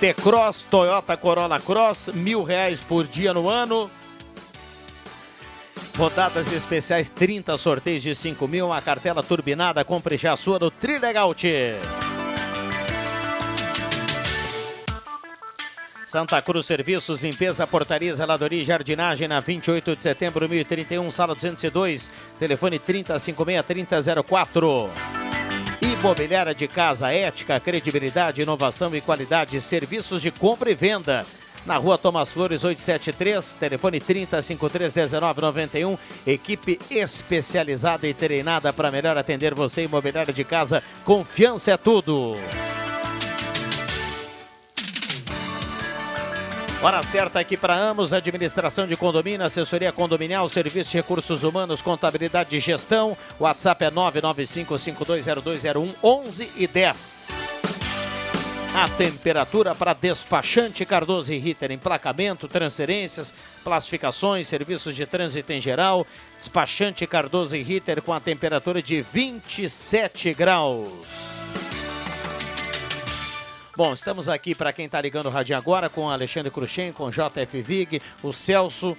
T-Cross, Toyota Corolla Cross, mil reais por dia no ano. Rodadas especiais, 30 sorteios de 5 mil, uma cartela turbinada, compre já a sua no Trilegaut. Santa Cruz Serviços, Limpeza, Portaria, Zeladoria e Jardinagem na 28 de setembro, 1031, sala 202, telefone 3056-3004. Imobiliária de casa, ética, credibilidade, inovação e qualidade, serviços de compra e venda. Na rua Thomas Flores 873, telefone 3053-1991, equipe especializada e treinada para melhor atender você, imobiliária de casa, confiança é tudo. Hora certa aqui para Amos, administração de condomínio, assessoria condominial, serviço de recursos humanos, contabilidade e gestão. WhatsApp é 995-520201, 11 e 10. A temperatura para despachante Cardoso e Ritter, emplacamento, transferências, classificações, serviços de trânsito em geral. Despachante Cardoso e Ritter com a temperatura de 27 graus. Bom, estamos aqui para quem está ligando o rádio agora com Alexandre Cruxem, com JF Vig, o Celso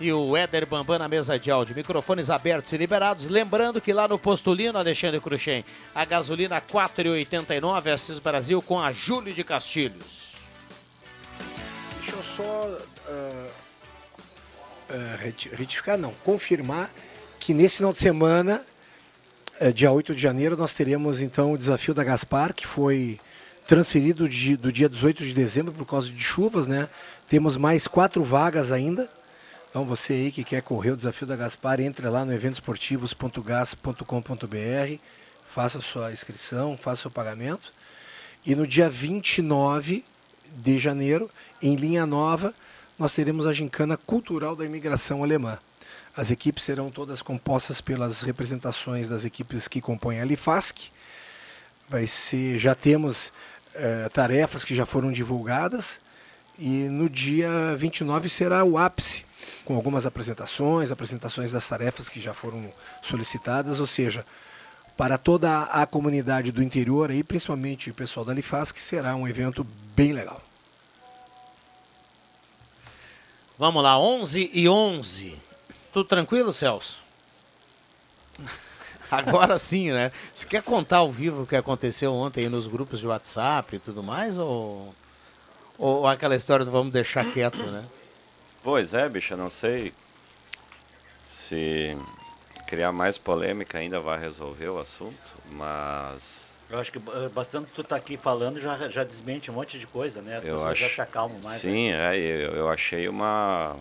e o Éder Bambam na mesa de áudio. Microfones abertos e liberados. Lembrando que lá no Postulino, Alexandre Cruxem, a gasolina 4,89, Assis Brasil com a Júlio de Castilhos. Deixa eu só ah, reti- retificar, não, confirmar que nesse final de semana, eh, dia 8 de janeiro, nós teremos então o desafio da Gaspar, que foi transferido de- do dia 18 de dezembro por causa de chuvas, né? Temos mais quatro vagas ainda. Então você aí que quer correr o desafio da Gaspar, entre lá no eventosportivos.gas.com.br, faça sua inscrição, faça seu pagamento. E no dia 29 de janeiro, em linha nova, nós teremos a gincana cultural da imigração alemã. As equipes serão todas compostas pelas representações das equipes que compõem a Lifasc. Vai ser, já temos eh, tarefas que já foram divulgadas e no dia 29 será o ápice, com algumas apresentações, apresentações das tarefas que já foram solicitadas, ou seja, para toda a comunidade do interior, aí, principalmente o pessoal da Lifasc, será um evento bem legal. Vamos lá, 11 e 11. Tudo tranquilo, Celso? Agora sim, né? Você quer contar ao vivo o que aconteceu ontem aí nos grupos de WhatsApp e tudo mais? Ou, ou aquela história do vamos deixar quieto, né? Pois é, bicho, eu não sei se criar mais polêmica ainda vai resolver o assunto, mas Eu acho que eh, bastante tu tá aqui falando já, já desmente um monte de coisa, né? As eu pessoas acho. já se acalmam mais. né? Sim, é, eu, eu achei uma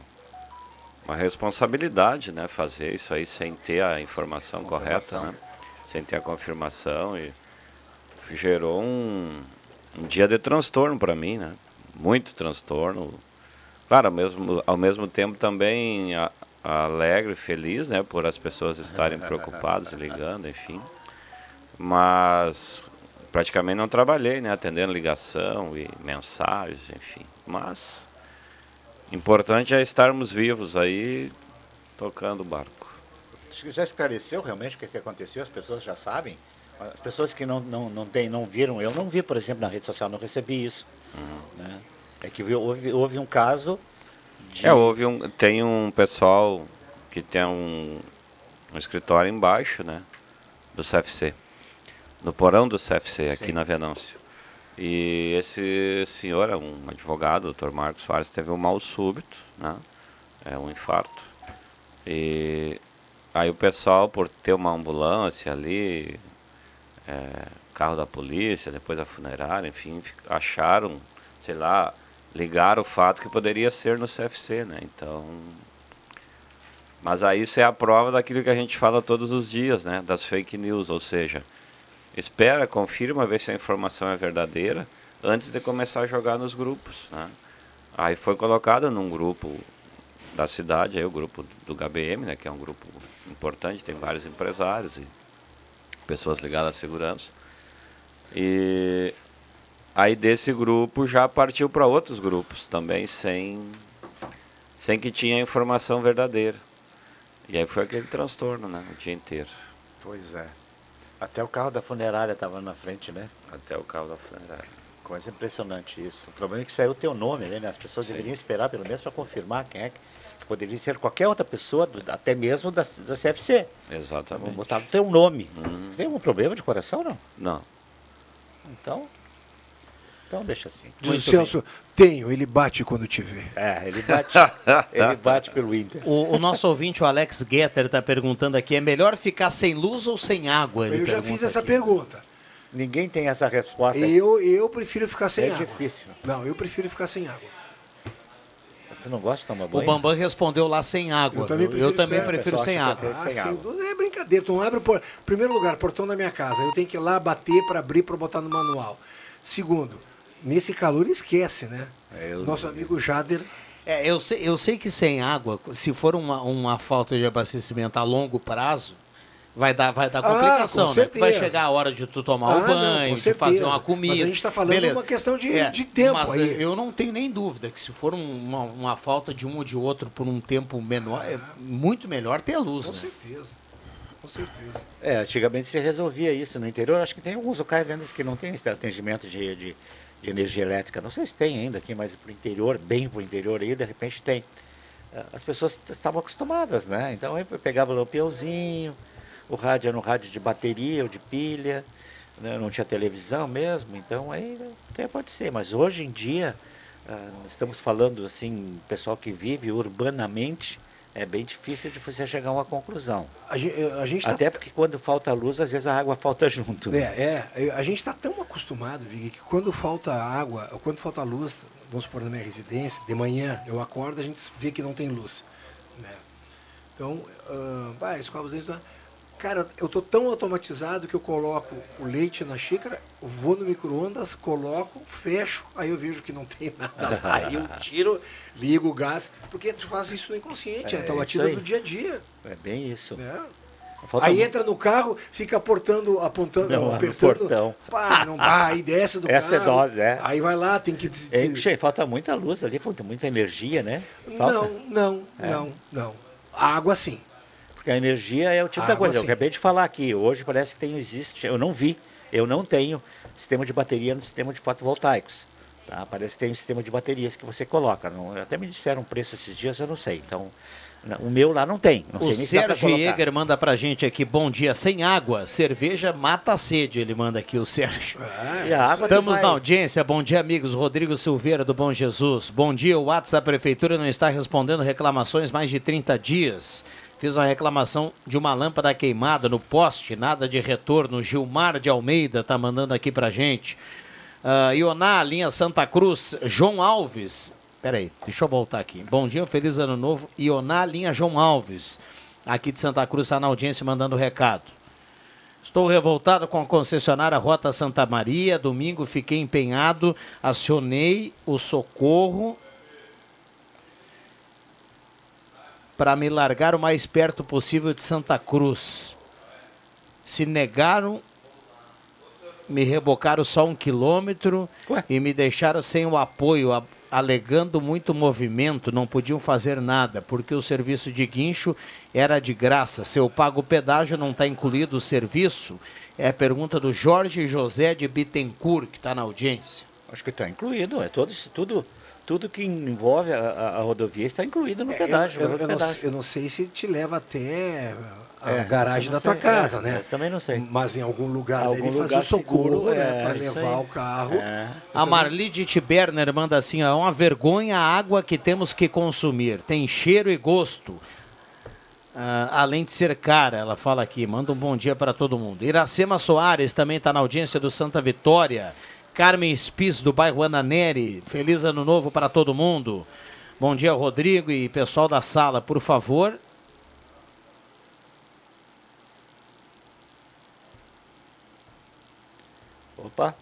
uma responsabilidade, né, fazer isso aí sem ter a informação correta, né? Sem ter a confirmação e gerou um, um dia de transtorno para mim, né? Muito transtorno. Claro, ao mesmo, ao mesmo tempo também a- alegre, feliz, né, por as pessoas estarem preocupadas ligando, enfim. Mas praticamente não trabalhei, né, atendendo ligação e mensagens, enfim. Mas importante é estarmos vivos aí tocando o barco. Já esclareceu realmente o que, que aconteceu, as pessoas já sabem. As pessoas que não, não, não, tem, não viram, eu não vi, por exemplo, na rede social, não recebi isso. né? É que houve, houve um caso de. É, houve um, tem um pessoal que tem um, um escritório embaixo, né, do CFC, no porão do CFC, aqui na Venâncio. E esse senhor, é um advogado, o Dr. Marcos Soares, teve um mal súbito, né, é um infarto. E aí o pessoal, por ter uma ambulância ali, é, carro da polícia, depois a funerária, enfim, fi- acharam, sei lá, ligaram o fato que poderia ser no CFC, né? Então. Mas aí isso é a prova daquilo que a gente fala todos os dias, né? Das fake news, ou seja, espera, confirma, vê se a informação é verdadeira antes de começar a jogar nos grupos, né? Aí foi colocado num grupo da cidade, aí o grupo do HBM, né, que é um grupo importante, tem vários empresários e pessoas ligadas à segurança. E aí desse grupo já partiu para outros grupos também sem sem que tinha informação verdadeira. E aí foi aquele transtorno, né, o dia inteiro. Pois é. Até o carro da funerária estava na frente, né? Até o carro da funerária. Coisa impressionante isso. O problema é que saiu o teu nome né? As pessoas Sim. deveriam esperar pelo menos para confirmar quem é que poderia ser qualquer outra pessoa, até mesmo da, da CFC. Exatamente. Botar o teu nome. Uhum. Tem algum problema de coração, não? Não. Então, então deixa assim. Diz o Celso, tenho, ele bate quando te vê. É, ele bate, ele bate pelo Inter. O, o nosso ouvinte, o Alex Getter, está perguntando aqui: é melhor ficar sem luz ou sem água? Ele Eu já fiz essa aqui. pergunta. Ninguém tem essa resposta. Eu, eu prefiro ficar sem É água. difícil. Não, eu prefiro ficar sem água. Tu não gosta de tomar O banho? Bambam respondeu lá sem água. Eu também viu? Eu prefiro, também é, prefiro sem água. que Ah, sem sim, água. É brincadeira. Tu não abre o por... Primeiro lugar, portão da minha casa. Eu tenho que ir lá bater para abrir para botar no manual. Segundo, nesse calor esquece, né? eu- Nosso amigo Jader. É, eu, sei, eu sei que sem água, se for uma, uma falta de abastecimento a longo prazo, vai dar, vai dar Ah, complicação, com né? Porque Vai chegar a hora de tu tomar Ah, o não, banho, com de fazer uma comida. Mas a gente tá falando Beleza. uma questão de- É, de tempo Mas aí. eu não tenho nem dúvida que se for um- uma, uma falta de um ou de outro por um tempo menor, é muito melhor ter luz. Com né? certeza. Com certeza. É, antigamente se resolvia isso no interior. Acho que tem alguns locais ainda que não tem esse atendimento de, de, de energia elétrica. Não sei se tem ainda aqui, mas pro interior, bem pro interior aí, de repente tem. Ah, As pessoas estavam acostumadas, né? Então aí pegava o lampiãozinho, o rádio era um rádio de bateria ou de pilha, né? não tinha televisão mesmo, então aí até pode ser. Mas hoje em dia, ah, estamos falando assim, pessoal que vive urbanamente, é bem difícil de você chegar a uma conclusão. A gente, a gente tá- Até porque quando falta luz, às vezes a água falta junto. né? É, é, a gente está tão acostumado, Vig, que quando falta água, ou quando falta luz, vamos supor na minha residência, de manhã eu acordo, a gente vê que não tem luz. Né? Então, ah, ah, escova os dentes. tá? Cara, eu tô tão automatizado que eu coloco o leite na xícara, vou no micro-ondas, coloco, fecho, aí eu vejo que não tem nada lá, aí eu tiro, ligo o gás, porque tu faz isso no inconsciente, é, É, a tua batida do dia a dia. É bem isso. Falta aí entra no carro, fica aportando, apontando, Não, apertando. portão. Pá, não dá, aí desce do Essa é carro. dose, é. Aí vai lá, tem que. É, che- falta muita luz ali, falta muita energia, né? Falta. Não, não, É. não, não. Água sim. Porque a energia é o tipo da Água, coisa. Eu acabei de falar aqui. Hoje parece que tem, existe. Eu não vi. Eu não tenho sistema de bateria no sistema de fotovoltaicos. Tá? Parece que tem um sistema de baterias que você coloca. Não, até me disseram um preço esses dias, eu não sei. Então, o meu lá não tem. Não O Sérgio. Jäger manda pra gente aqui, bom dia, sem água, cerveja mata a sede, ele manda aqui o Sérgio. A água que Estamos vai- na audiência, bom dia amigos, Rodrigo Silveira do Bom Jesus. Bom dia, o WhatsApp da Prefeitura não está respondendo reclamações mais de 30 dias. Fiz uma reclamação de uma lâmpada queimada no poste, nada de retorno. Gilmar de Almeida tá mandando aqui pra gente. Uh, Ioná, linha Santa Cruz, João Alves. Peraí, deixa eu voltar aqui. Bom dia, feliz ano novo. Ioná, linha João Alves. Aqui de Santa Cruz, está na audiência mandando recado. Estou revoltado com a concessionária Rota Santa Maria. Domingo fiquei empenhado, acionei o socorro para me largar o mais perto possível de Santa Cruz. Se negaram, me rebocaram só um quilômetro e me deixaram sem o apoio, a- alegando muito movimento, não podiam fazer nada, porque o serviço de guincho era de graça. Se eu pago o pedágio, não está incluído o serviço? É a pergunta do Jorge José de Bittencourt, que está na audiência. Acho que está incluído. É todo, isso- tudo, tudo que envolve a, a- a rodovia está incluído no É, pedágio. eu, eu, eu não, eu não sei se te leva até a É, garagem da tua sei, casa, é, né? também não sei. Mas em algum lugar Algum fazer lugar o socorro, seguro, né? é, para levar aí. o carro. É. A Marli de Tiberner manda assim: é uma vergonha a água que temos que consumir. Tem cheiro e gosto. Ah, além de ser cara, ela fala aqui. Manda um bom dia para todo mundo. Iracema Soares também está na audiência do Santa Vitória. Carmen Spis, do bairro Ananeri. Feliz ano novo para todo mundo. Bom dia, Rodrigo e pessoal da sala, por favor. Opa.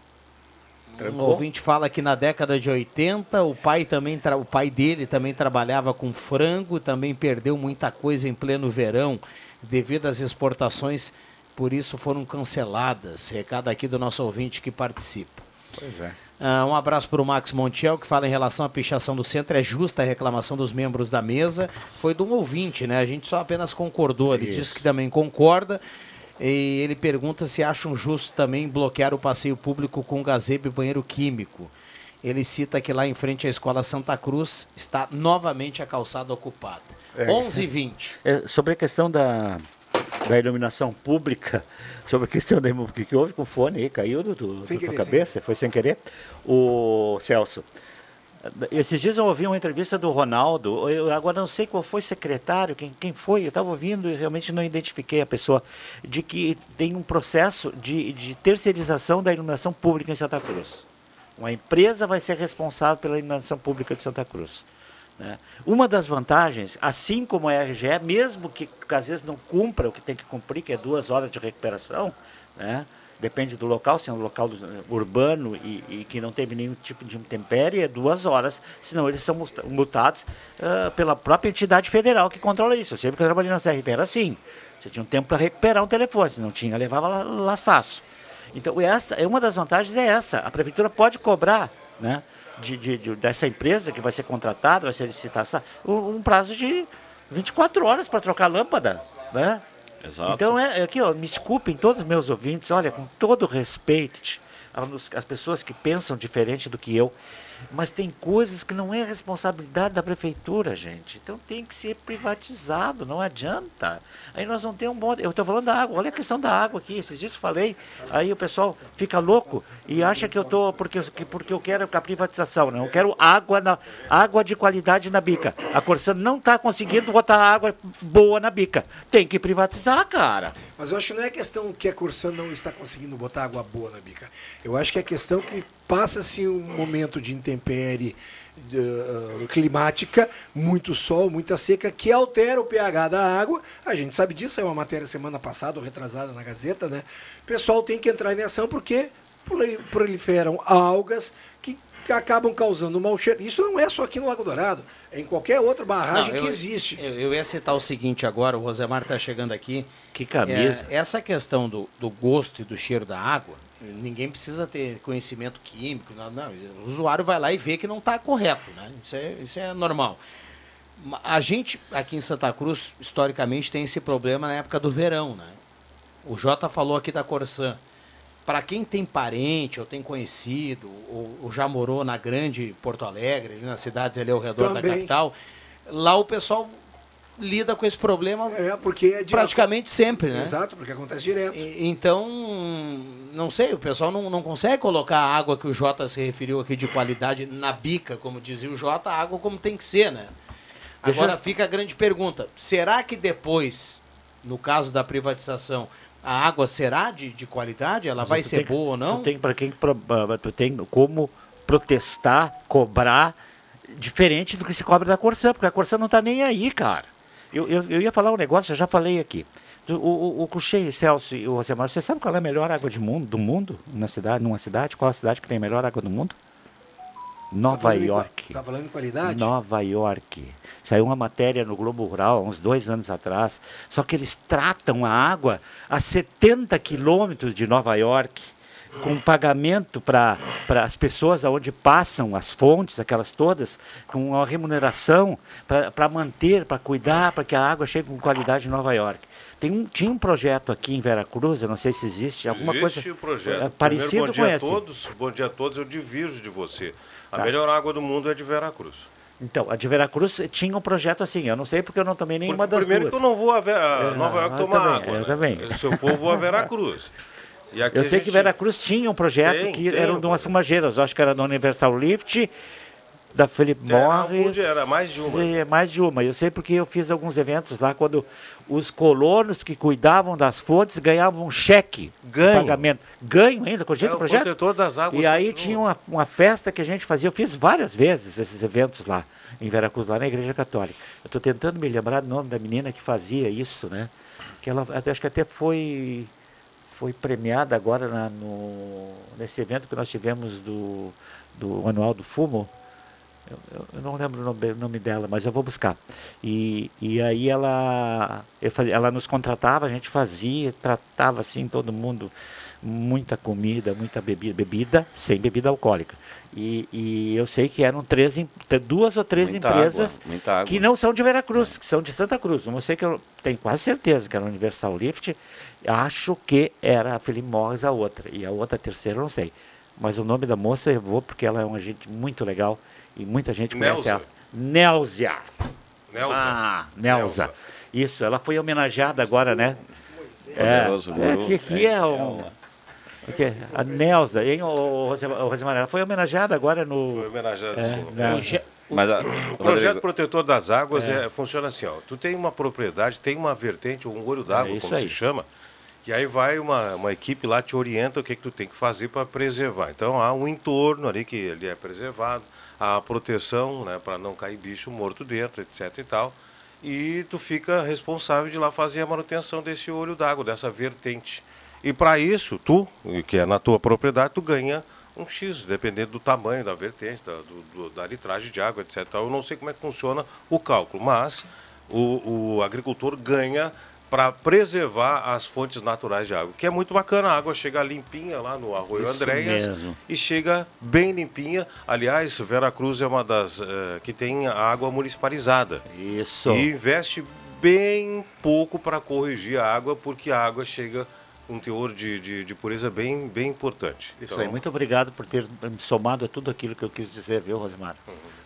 Um Trancou? ouvinte fala que na década de 80 o pai também o pai dele também trabalhava com frango, também perdeu muita coisa em pleno verão devido às exportações, por isso foram canceladas. Recado aqui do nosso ouvinte que participa. Pois é. Ah, um abraço para o Max Montiel, que fala em relação à pichação do centro. É justa a reclamação dos membros da mesa. Foi de um ouvinte, né? A gente só apenas concordou. Ele disse que também concorda. E ele pergunta se acham justo também bloquear o passeio público com gazebo e banheiro químico. Ele cita que lá em frente à escola Santa Cruz está novamente a calçada ocupada. É. 11 h 20 É, sobre a questão da, da iluminação pública, sobre a questão da o que, houve com o fone aí, caiu do, do, da tua cabeça, foi sem querer. O Celso, esses dias eu ouvi uma entrevista do Ronaldo, eu agora não sei qual foi o secretário, quem, quem foi, eu estava ouvindo e realmente não identifiquei a pessoa, de que tem um processo de, de terceirização da iluminação pública em Santa Cruz. Uma empresa vai ser responsável pela iluminação pública de Santa Cruz. Né? Uma das vantagens, assim como a RGE, mesmo que, que às vezes não cumpra o que tem que cumprir, que é duas horas de recuperação, né? depende do local, se é um local do- urbano e, e que não teve nenhum tipo de intempérie, é duas horas, senão eles são multa- multados ah, pela própria entidade federal que controla isso. Eu sempre que eu trabalhei na CRT era assim. Você tinha um tempo para recuperar um telefone, se não tinha, levava la- laçaço. Então, essa, uma das vantagens é essa. A prefeitura pode cobrar né, de, de- de- dessa empresa que vai ser contratada, vai ser licitada, um, um prazo de 24 horas para trocar a lâmpada. Né? Exato. Então, é, é aqui, ó, me desculpem todos os meus ouvintes, olha, com todo respeito às pessoas que pensam diferente do que eu, mas tem coisas que não é responsabilidade da prefeitura, gente. Então tem que ser privatizado, não adianta. Aí nós vamos ter um bom. Eu estou falando da água, olha a questão da água aqui, esses dias falei, aí o pessoal fica louco e acha que eu estou porque, que- porque eu quero a privatização, não. Eu quero água, na, água de qualidade na bica. A Corsã não está conseguindo botar água boa na bica. Tem que privatizar, cara. Mas eu acho que não é questão que a Corsã não está conseguindo botar água boa na bica. Eu acho que é questão que passa-se um momento de intempérie eh, climática, muito sol, muita seca, que altera o pH da água. A gente sabe disso, é uma matéria semana passada, ou retrasada na Gazeta, né? O pessoal tem que entrar em ação porque proli- proliferam algas que que acabam causando mau cheiro. Isso não é só aqui no Lago Dourado, é em qualquer outra barragem Não, que eu- existe. Eu, eu ia citar o seguinte agora, o Rosemar está chegando aqui. Que camisa. É, essa questão do, do gosto e do cheiro da água, ninguém precisa ter conhecimento químico, não, não, o usuário vai lá e vê que não está correto, né? Isso é, isso é normal. Ma- A gente, aqui em Santa Cruz, historicamente, tem esse problema na época do verão, né? O Jota falou aqui da Corsã. Para quem tem parente ou tem conhecido ou, ou já morou na grande Porto Alegre, ali nas cidades ali ao redor da Também. capital, lá o pessoal lida com esse problema É, porque é de- praticamente sempre, né? Exato, porque acontece direto. E- Então, não sei, o pessoal não, não consegue colocar a água que o Jota se referiu aqui de qualidade na bica, como dizia o Jota, a água como tem que ser, né? Deixa Agora eu- fica a grande pergunta: será que depois, no caso da privatização, a água será de, de qualidade? Ela Mas vai ser tem- boa ou não? Tu tem para quem ah, tu tem como protestar, cobrar diferente do que se cobra da Corsã, porque a Corsã não está nem aí, cara. Eu, eu, eu ia falar um negócio, eu já falei aqui. O, o, o Cuxê, Celso e o Rosemar, você sabe qual é a melhor água de mundo, do mundo na cidade, numa cidade? Qual a cidade que tem a melhor água do mundo? Nova Tá York. Tá falando em qualidade? Nova York. Saiu uma matéria no Globo Rural, uns dois anos atrás. Só que eles tratam a água a 70 quilômetros de Nova York, com pagamento para as pessoas aonde passam as fontes, aquelas todas, com uma remuneração para manter, para cuidar, para que a água chegue com qualidade em Nova York. Tem um, tinha um projeto aqui em Veracruz, eu não sei se existe, alguma Existe coisa o projeto. é, parecido Primeiro, bom dia a todos. Bom dia a todos. Eu divirjo de você. A Tá. melhor água do mundo é de Veracruz. Então, a de Veracruz tinha um projeto assim, eu não sei porque eu não tomei nenhuma das Primeiro duas. que eu não vou a, É, Nova York tomar também, água. eu né? também. Se eu for, vou a Veracruz. Eu sei que gente- Veracruz tinha um projeto Tem, que tem era de umas fumageiras, acho que era da Universal Lift, da Era Morris. era mais de uma. É, mais de uma. Eu sei porque eu fiz alguns eventos lá quando os colonos que cuidavam das fontes ganhavam um cheque Ganho. de pagamento. Ganho ainda, com É o o projeto? protetor das águas. E aí tinha uma, uma festa que a gente fazia, eu fiz várias vezes esses eventos lá, em Veracruz, lá na Igreja Católica. Eu estou tentando me lembrar do nome da menina que fazia isso, né? Que ela, acho que até foi, foi premiada agora na- no, nesse evento que nós tivemos do, do Anual do Fumo. Eu, eu- não lembro o nome, nome dela, mas eu vou buscar. E, e aí ela, eu ela nos contratava, a gente fazia, tratava assim todo mundo, muita comida, muita bebida, bebida sem bebida alcoólica. E, e eu sei que eram três, duas ou três Muita empresas água, muita água. que não são de Veracruz, que são de Santa Cruz. Uma eu sei que eu tenho quase certeza que era Universal Lift, acho que era a Philip Morris a outra, e a outra a terceira eu não sei. Mas o nome da moça eu vou porque ela é uma gente muito legal e muita gente conhece Nelza. ela. Nelza. Ah, Nelza. Isso, ela foi homenageada agora, né? Poderoso é, é, que, que é um... o que é? A Nelza, hein, o, o Rosemar, ela foi homenageada agora no... Foi homenageada, É, sim. na- Mas a- O projeto Rodrigo- protetor das águas É. é, funciona assim, ó. Tu tem uma propriedade, tem uma vertente, um olho d'água, É como aí. se chama, e aí vai uma, uma equipe lá te orienta o que, que tu tem que fazer para preservar. Então há um entorno ali que ele é preservado, há a proteção, né, para não cair bicho morto dentro, etc e tal. E tu fica responsável de lá fazer a manutenção desse olho d'água, dessa vertente. E para isso, tu, que é na tua propriedade, tu ganha um X, dependendo do tamanho da vertente, da, do- do- da litragem de água, etc. Eu não sei como é que funciona o cálculo, mas o, o agricultor ganha para preservar as fontes naturais de água, que é muito bacana. A água chega limpinha lá no Arroio Isso Andréas mesmo. e chega bem limpinha. Aliás, Vera Cruz é uma das eh, que tem a água municipalizada. Isso. E investe bem pouco para corrigir a água, porque a água chega um teor de, de, de pureza bem, bem importante. Isso Então, aí, muito obrigado por ter me somado a tudo aquilo que eu quis dizer, viu, Rosemar?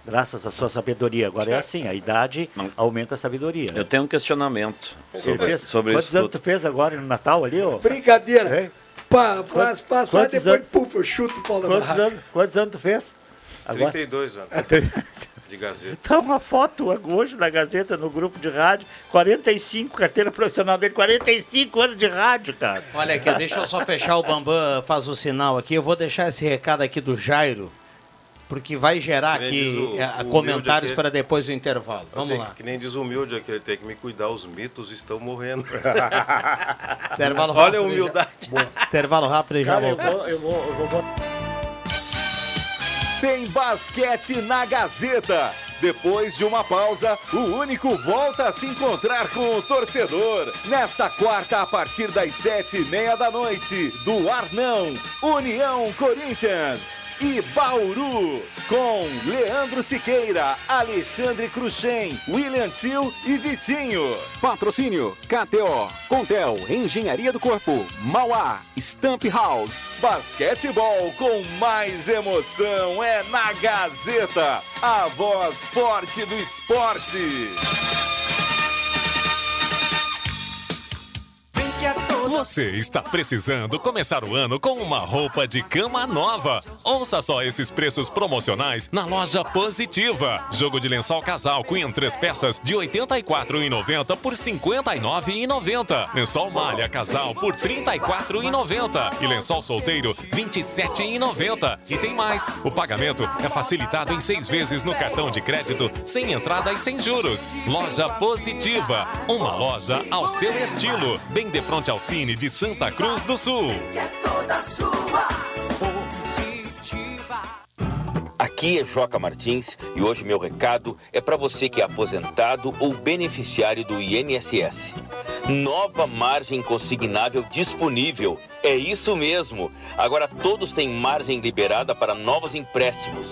Graças à sua sabedoria. Agora é assim, a idade aumenta a sabedoria. né? Eu tenho um questionamento sobre, fez- sobre Quantos isso anos tudo. tu fez agora no Natal ali, ó? Brincadeira. Pá, faz, faz, faz, Quantos depois anos? puf, eu chuto o pau da Quantos anos, quantos anos tu fez? 32 anos de Gazeta. Tá uma foto hoje na Gazeta, no grupo de rádio, 45, carteira profissional dele, 45 anos de rádio, cara. Olha aqui, deixa eu só fechar o Bambam, faz o sinal aqui. Eu vou deixar esse recado aqui do Jairo, porque vai gerar aqui o- eh, o comentários aqui. para depois do intervalo. Eu Vamos tenho lá. que- Que nem diz o humilde aqui, ele tem que me cuidar, os mitos estão morrendo. Intervalo Olha a rápido, humildade. Intervalo rápido e já Cara, eu voltamos. vou, eu vou, eu vou botar- Tem basquete na Gazeta. Depois de uma pausa, o único volta a se encontrar com o torcedor. Nesta quarta, a partir das sete e meia da noite, do Arnão, União Corinthians e Bauru. Com Leandro Siqueira, Alexandre Cruxem, William Tio e Vitinho. Patrocínio KTO, Contel, Engenharia do Corpo, Mauá, Stamp House. Basquetebol com mais emoção é na Gazeta, a voz forte do esporte. Você está precisando começar o ano com uma roupa de cama nova? Ouça só esses preços promocionais na loja Positiva. Jogo de lençol casal Queen três peças de R$ 84,90 por R$ 59,90. Lençol malha casal por R$ 34,90 e lençol solteiro R$ 27,90. E tem mais, o pagamento é facilitado em seis vezes no cartão de crédito, sem entrada e sem juros. Loja Positiva, uma loja ao seu estilo, bem de frente ao Cine de Santa Cruz do Sul. Aqui é Joca Martins e hoje meu recado é para você que é aposentado ou beneficiário do INSS. Nova margem consignável disponível. É isso mesmo. Agora todos têm margem liberada para novos empréstimos.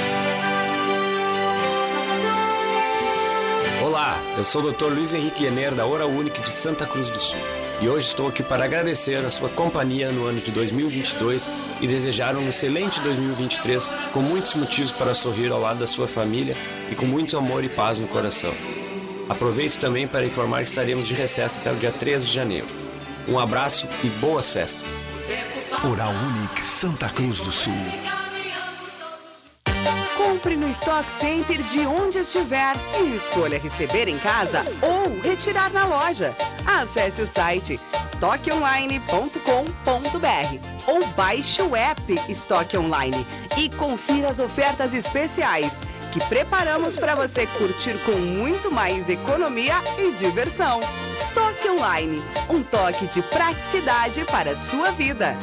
Olá, eu sou o Dr. Luiz Henrique Ener da Hora Única de Santa Cruz do Sul. E hoje estou aqui para agradecer a sua companhia no ano de 2022 e desejar um excelente 2023 com muitos motivos para sorrir ao lado da sua família e com muito amor e paz no coração. Aproveito também para informar que estaremos de recesso até o dia 13 de janeiro. Um abraço e boas festas. Oral Unique Santa Cruz do Sul. Compre no Stock Center de onde estiver e escolha receber em casa ou retirar na loja. Acesse o site estoqueonline.com.br ou baixe o app Estoque Online e confira as ofertas especiais que preparamos para você curtir com muito mais economia e diversão. Estoque Online, um toque de praticidade para a sua vida.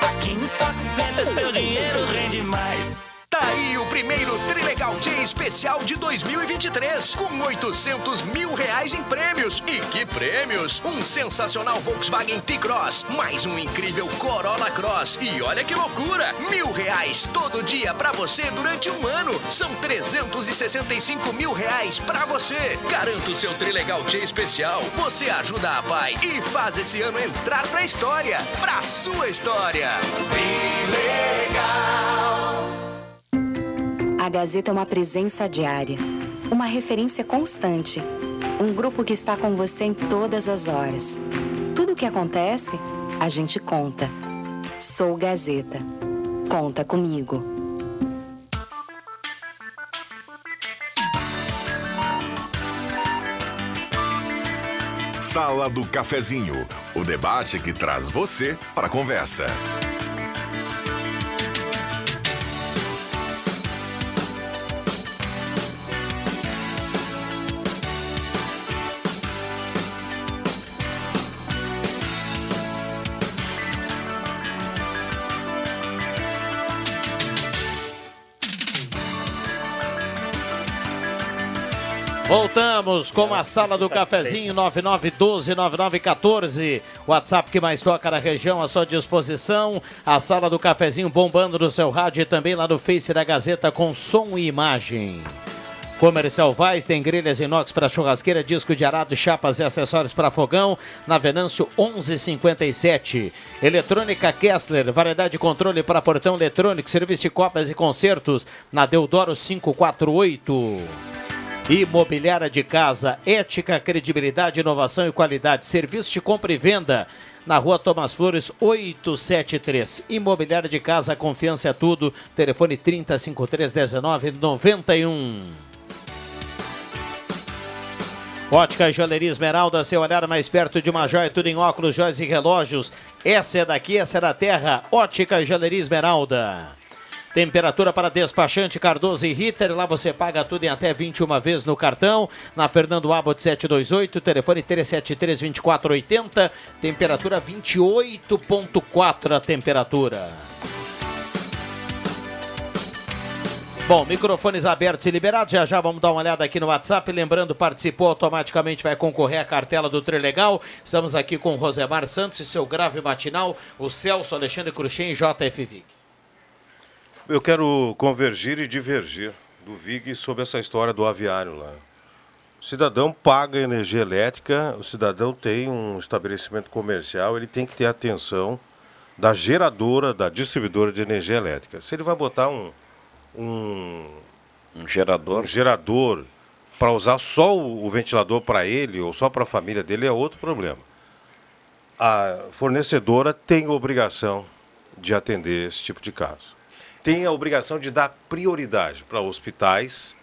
Aqui no Stock Center seu dinheiro rende mais. Tá aí o primeiro Trilegal Day especial de 2023, com 800 mil reais em prêmios. E que prêmios! Um sensacional Volkswagen T-Cross, mais um incrível Corolla Cross. E olha que loucura! Mil reais todo dia pra você durante um ano. São 365 mil reais pra você. Garanta o seu Trilegal Day especial. Você ajuda a pai e faz esse ano entrar pra história. Pra sua história. A Gazeta é uma presença diária, uma referência constante, um grupo que está com você em todas as horas. Tudo o que acontece, a gente conta. Sou Gazeta. Conta comigo. Sala do Cafezinho, o debate que traz você para a conversa. Voltamos com a sala do cafezinho 9912-9914. WhatsApp que mais toca na região à sua disposição. A sala do cafezinho bombando no seu rádio e também lá no Face da Gazeta com som e imagem. Comercial Vaz tem grelhas inox para churrasqueira, disco de arado, chapas e acessórios para fogão. Na Venâncio 1157. Eletrônica Kessler, variedade de controle para portão eletrônico, serviço de cópias e concertos. Na Deodoro 548. Imobiliária de casa, ética, credibilidade, inovação e qualidade. Serviço de compra e venda. Na rua Thomas Flores, 873. Imobiliária de casa, confiança é tudo. Telefone 30531991. Ótica Joalheria Esmeralda, seu olhar mais perto de uma joia, tudo em óculos, joias e relógios. Essa é daqui, essa é da terra. Ótica Joalheria Esmeralda. Temperatura para despachante Cardoso e Ritter. Lá você paga tudo em até 21 vezes no cartão. Na Fernando Abbott 728, telefone 373-2480. Temperatura 28,4 a temperatura. Bom, microfones abertos e liberados. Já já vamos dar uma olhada aqui no WhatsApp. Lembrando, participou automaticamente, vai concorrer à cartela do Trilegal. Estamos aqui com o Rosemar Santos e seu grave matinal, o Celso Alexandre Cruxem e JFV. Eu quero convergir e divergir do VIG sobre essa história do aviário lá. O cidadão paga energia elétrica, o cidadão tem um estabelecimento comercial, ele tem que ter atenção da geradora, da distribuidora de energia elétrica. Se ele vai botar um, um, um gerador, um gerador para usar só o, o ventilador para ele ou só para a família dele é outro problema. A fornecedora tem obrigação de atender esse tipo de caso tem a obrigação de dar prioridade para hospitais,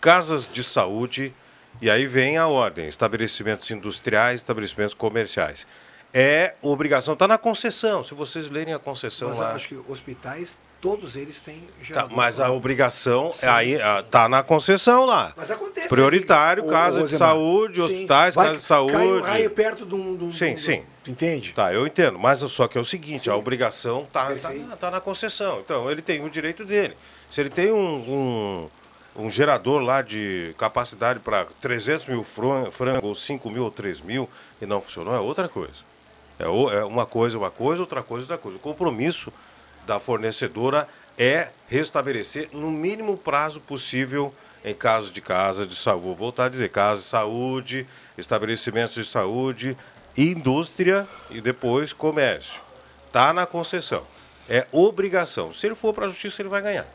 casas de saúde, e aí vem a ordem: estabelecimentos industriais, estabelecimentos comerciais. É obrigação, está na concessão. Se vocês lerem a concessão Mas lá. acho que hospitais, todos eles têm Tá, gerador. mas a obrigação Sim, é aí está na concessão lá. Mas acontece. Prioritário, né, casa de Rosemar? saúde, Sim. hospitais, Vai casa de saúde. Cai um raio perto de um. de um- Sim, de um- sim. Tu entende? Tá, eu entendo. Mas só que é o seguinte, a obrigação tá, tá, na- tá na concessão. Então, ele tem o direito dele. Se ele tem um, um, um gerador lá de capacidade para 300 mil fran- frangos, ou 5 mil ou 3 mil, e não funcionou, é outra coisa. É, o- é uma coisa uma coisa, outra coisa outra coisa. O compromisso da fornecedora é restabelecer no mínimo prazo possível em caso de casa de saúde. Vou voltar a dizer, casa de saúde, estabelecimentos de saúde, indústria e depois comércio. Está na concessão. É obrigação. Se ele for para a justiça, ele vai ganhar.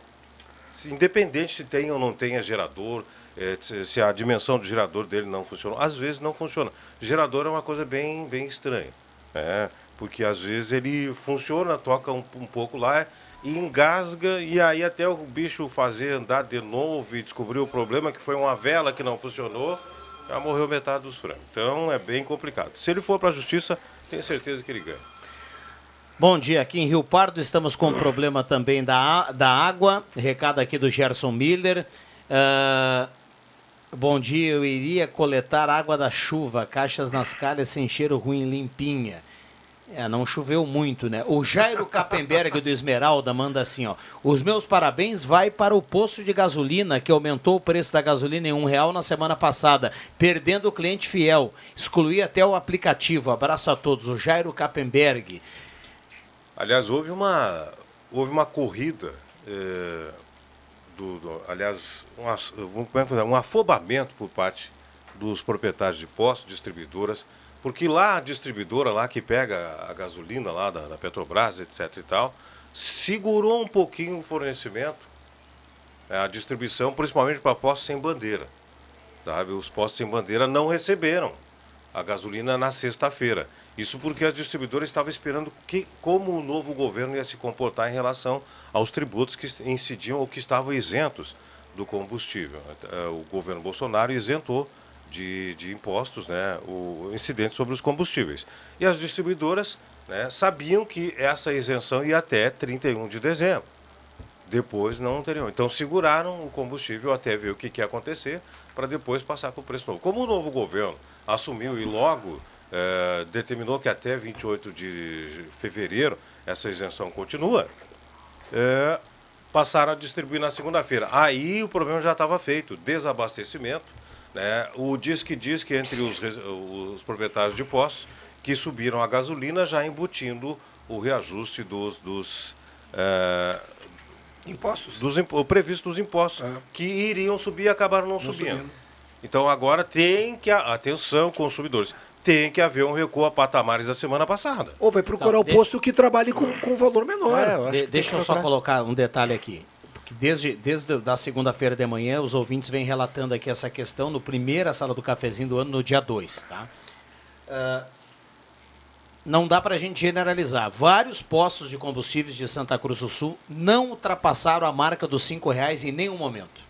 Independente se tem ou não tenha gerador, eh, se a dimensão do gerador dele não funcionou. Às vezes não funciona. Gerador é uma coisa bem, bem estranha. né? Porque às vezes ele funciona, toca um, um pouco lá e engasga, e aí até o bicho fazer andar de novo e descobrir o problema, que foi uma vela que não funcionou, já morreu metade dos frangos. Então é bem complicado. Se ele for para a justiça, tenho certeza que ele ganha. Bom dia, aqui em Rio Pardo estamos com um problema também da, da água. Recado aqui do Gerson Miller. Ah, bom dia, eu iria coletar água da chuva, caixas nas calhas sem cheiro ruim, limpinha. É, não choveu muito, né? O Jairo Kappenberg do Esmeralda manda assim, ó. Os meus parabéns vai para o posto de gasolina, que aumentou o preço da gasolina em um real na semana passada, perdendo o cliente fiel. Excluí até o aplicativo. Abraço a todos. O Jairo Kappenberg. Aliás, houve uma, houve uma corrida, eh, do, do- aliás, um, como é que um afobamento por parte dos proprietários de postos, distribuidoras, porque lá a distribuidora lá que pega a gasolina lá da, da Petrobras, etc e tal, segurou um pouquinho o fornecimento, eh, a distribuição, principalmente para postos sem bandeira. Sabe? Os postos sem bandeira não receberam a gasolina na sexta-feira. Isso porque as distribuidoras estavam esperando que, como o novo governo ia se comportar em relação aos tributos que incidiam ou que estavam isentos do combustível. Eh, O governo Bolsonaro isentou de, de impostos né, o incidente sobre os combustíveis. E as distribuidoras né, sabiam que essa isenção ia até 31 de dezembro. Depois não teriam. Então seguraram o combustível até ver o que, que ia acontecer, para depois passar com o preço novo. Como o novo governo assumiu e logo eh, determinou que até 28 de fevereiro essa isenção continua, eh, passaram a distribuir na segunda-feira. Aí o problema já estava feito, desabastecimento. Né? O diz que diz que entre os, os proprietários de postos que subiram a gasolina já embutindo o reajuste dos, dos eh, Impostos? Dos o previsto dos impostos, que iriam subir e acabaram não, subindo. Então agora tem que, a- atenção, consumidores, tem que haver um recuo a patamares da semana passada. Ou vai procurar Não, o deixa- posto que trabalhe com, com valor menor. De- deixa eu só colocar um detalhe aqui. Porque desde, desde da segunda-feira de manhã, os ouvintes vêm relatando aqui essa questão no primeira sala do cafezinho do ano, no dia 2, tá? Ah, não dá para a gente generalizar. Vários postos de combustíveis de Santa Cruz do Sul não ultrapassaram a marca dos R$ 5,00 em nenhum momento.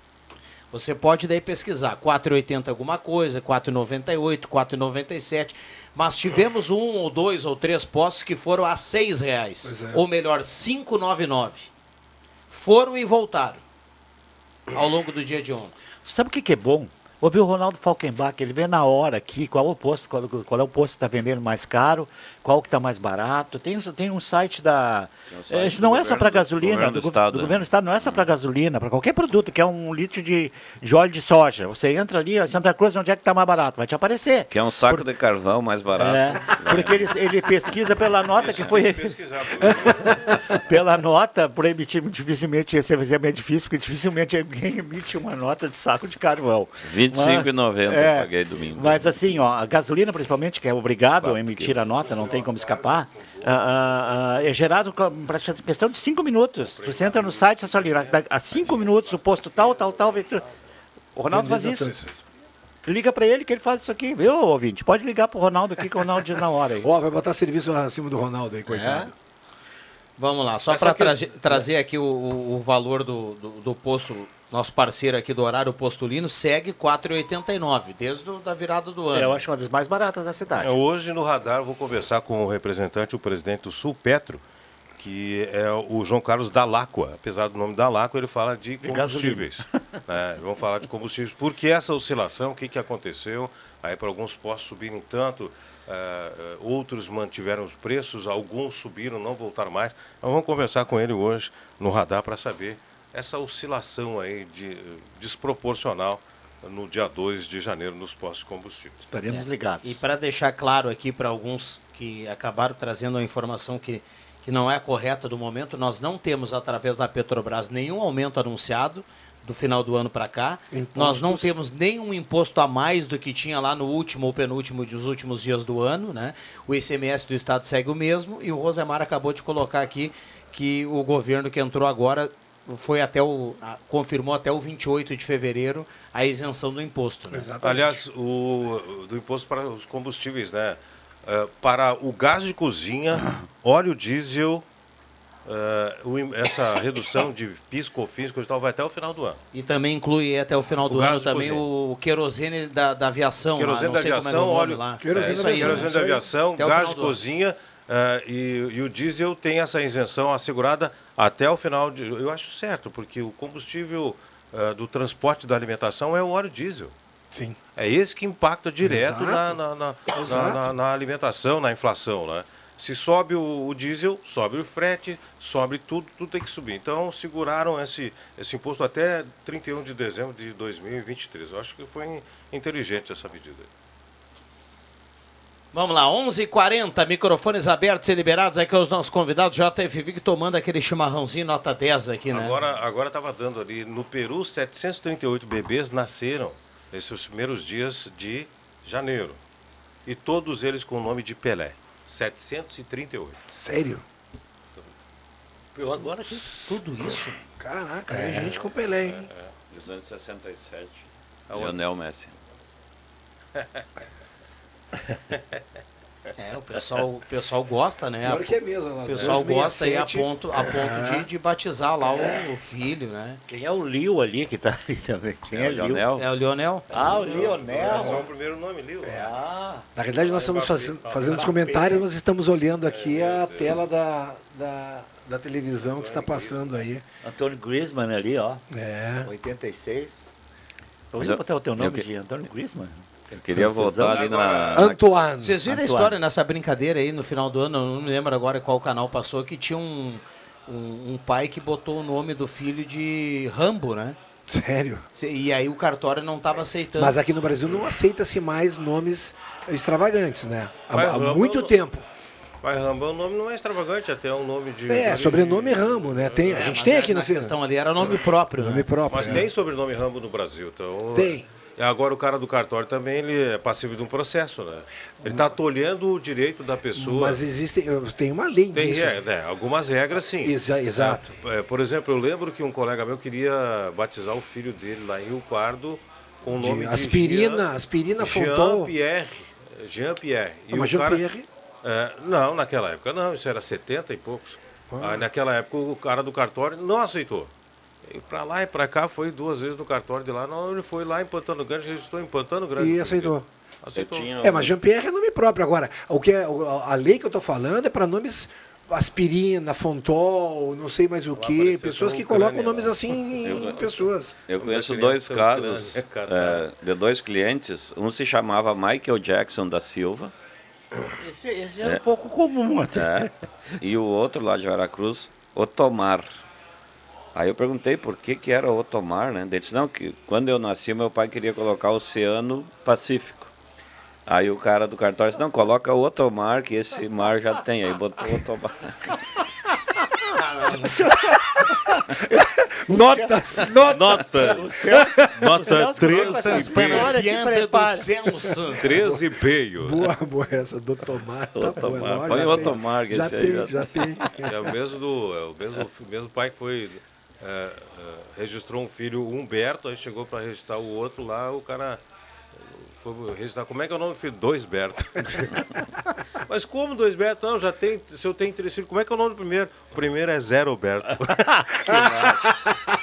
Você pode daí pesquisar, 4,80 alguma coisa, 4,98, 4,97, mas tivemos um ou dois ou três postos que foram a 6 reais, é. ou melhor, 5,99. Foram e voltaram ao longo do dia de ontem. Sabe o que, é bom? Ouvi o Ronaldo Falkenbach, ele vê na hora aqui qual é o posto, qual, qual é o posto que está vendendo mais caro, qual que está mais barato. Tem, tem um site da. Tem um site Eh, isso do não é só para do- gasolina, governo do go- estado, do né? governo do estado, não é só para gasolina, para qualquer produto, que é um litro de, de óleo de soja. Você entra ali, ó, Santa Cruz, onde é que está mais barato? Vai te aparecer. Que é um saco de carvão mais barato. É, porque ele, ele pesquisa pela nota que foi. pela nota, por emitir dificilmente, esse é meio difícil, porque dificilmente alguém emite uma nota de saco de carvão. R$ 25,90 eu paguei domingo. Mas assim, ó, a gasolina principalmente, que é obrigado a emitir a nota, não tem como escapar, ah, ah, é gerado com pra questão de cinco minutos. Você entra no site, você só liga, há cinco minutos o posto tal, tal, tal. O Ronaldo faz isso. Liga pra ele que ele faz isso aqui, viu, ouvinte? Pode ligar pro Ronaldo aqui que o Ronaldo diz na hora aí. Ó, vai botar serviço acima do Ronaldo aí, coitado. Vamos lá, só para que- trazer aqui o, o- o valor do, do, do posto, nosso parceiro aqui do horário postulino, segue 4,89, desde o, da virada do ano. É, eu acho uma das mais baratas da cidade. É, hoje no radar eu vou conversar com o representante, o presidente do Sul Petro, que é o João Carlos Dalacqua. Apesar do nome Dalacqua, ele fala de combustíveis. né? Vamos falar de combustíveis. Porque essa oscilação, o que, que aconteceu? Aí para alguns postos subirem tanto, eh, outros mantiveram os preços, alguns subiram, não voltaram mais. Então vamos conversar com ele hoje no radar para saber essa oscilação aí de, desproporcional no dia 2 de janeiro nos postos de combustível. Estaremos É. ligados. E para deixar claro aqui para alguns que acabaram trazendo uma informação que, que não é correta do momento, nós não temos, através da Petrobras, nenhum aumento anunciado do final do ano para cá. Nós não temos nenhum imposto a mais do que tinha lá no último ou penúltimo dos últimos dias do ano. Né? O ICMS do Estado segue o mesmo e o Rosemar acabou de colocar aqui que o governo que entrou agora foi até o. a- confirmou até o 28 de fevereiro a isenção do imposto. Né? Aliás, o, do imposto para os combustíveis, né? Eh, para o gás de cozinha, óleo diesel, o im- essa redução de PIS, COFINS, coisa e tal, vai até o final do ano. E também inclui até o final O do gás ano também cozinha. o querosene da, da aviação. Querosene da é aviação, o óleo, lá. querosene, É da, aviação, Até o gás de do ano. Eh, e, e o diesel tem essa isenção assegurada até o final de. Eu acho certo, porque o combustível eh, do transporte da alimentação é o óleo diesel. Sim. É esse que impacta direto na, na, na, na- na alimentação, na inflação, né? Se sobe o, o diesel, sobe o frete, sobe tudo, tudo tem que subir. Então seguraram esse, esse imposto até 31 de dezembro de 2023. Eu acho que foi inteligente essa medida. Vamos lá, 11:40 h 40 microfones abertos e liberados aqui aos nossos convidados. JFV tomando aquele chimarrãozinho nota 10 aqui, né? Agora agora estava dando ali no Peru 738 bebês nasceram nesses primeiros dias de janeiro e todos eles com o nome de Pelé. 738. Sério? Eu agora aqui tudo isso. Caraca, é, gente com Pelé, hein? É, 267. Aonde? Lionel Messi. É, o pessoal, o pessoal gosta, né? Pior que é mesmo, lá, O pessoal gosta aí a 267. ponto, a ponto de, de batizar lá o, o filho, né? Quem é o Lio ali que tá ali também? Quem é, É o Lio? Lionel. É o Lionel. Ah, o Lionel. É só o primeiro nome, Lio. Ah, Na realidade, nós estamos fazendo, fazendo os comentários, mas estamos olhando aqui a tela da, da, da televisão que está passando aí. Antônio Griezmann ali, ó. É. 86. Eu Mas vou eu- botar o teu nome eu de Antônio Griezmann. Eu queria voltar ali na. Antoine. Vocês viram a Antoine. história nessa brincadeira aí no final do ano? Eu não me lembro agora qual canal passou, que tinha um, um, um pai que botou o nome do filho de Rambo, né? Sério? E aí o cartório não estava aceitando. Mas aqui no Brasil não aceita-se mais nomes extravagantes, né? Há, Vai, há Rambo- muito tempo. Mas Rambo, o nome não é extravagante, até é um nome de. É, de- sobrenome Rambo, né? Tem, a gente mas tem é, aqui na na questão ali era nome próprio. Nome né? próprio. Mas é. tem sobrenome Rambo no Brasil, então. Tem. E agora o cara do cartório também ele é passivo de um processo, né? Ele está tolhendo o direito da pessoa. Mas existe, tem uma lei Tem disso. é, né, algumas regras, sim. Exa- exato. É, é, por exemplo, eu lembro que um colega meu queria batizar o filho dele lá em Rio Pardo com o De nome de aspirina, Jean, aspirina Fonton. Jean-Pierre. Jean-Pierre. Ah, mas o cara- Jean-Pierre? É, não, naquela época não, isso era 70 e poucos. Ah. Aí naquela época o cara do cartório não aceitou. E pra lá e pra cá foi duas vezes no cartório de lá. Não, ele foi lá em Pantano Grande, registrou em Pantano Grande. E aceitou. Aceitou. É, mas Jean-Pierre é nome próprio. Agora, o que é, a lei que eu tô falando é para nomes aspirina, Fontol, não sei mais o que. Pessoas que colocam nomes né? assim em Eu- pessoas. Eu conheço dois casos ucrânia, é, de dois clientes. Um se chamava Michael Jackson da Silva. Esse, esse é, um pouco comum até. É, e o outro lá de Veracruz, Otomar. Aí eu perguntei por que, que era Otomar, né? Ele disse, não, que quando eu nasci, meu pai queria colocar Oceano Pacífico. Aí o cara do cartório disse, não, coloca o Otomar, que esse mar já tem. Aí botou Otomar. Notas, notas. Nota. Nota o Celso três com essa e história, te Pianta do prepara. Celso. 13 e meio. Boa, boa essa do Tomar. Tá Otomar. Põe Otomar, que Já esse aí tem, já- já tem. É o mesmo, do, é o mesmo, o mesmo pai que foi. É, é, registrou um filho Humberto, aí chegou para registrar o outro lá, o cara foi registrar. Como é que é o nome do filho? Dois Berto. Mas como dois Berto? Não, já tem. Se eu tenho três filhos, como é que é o nome do primeiro? O primeiro é Zero Berto.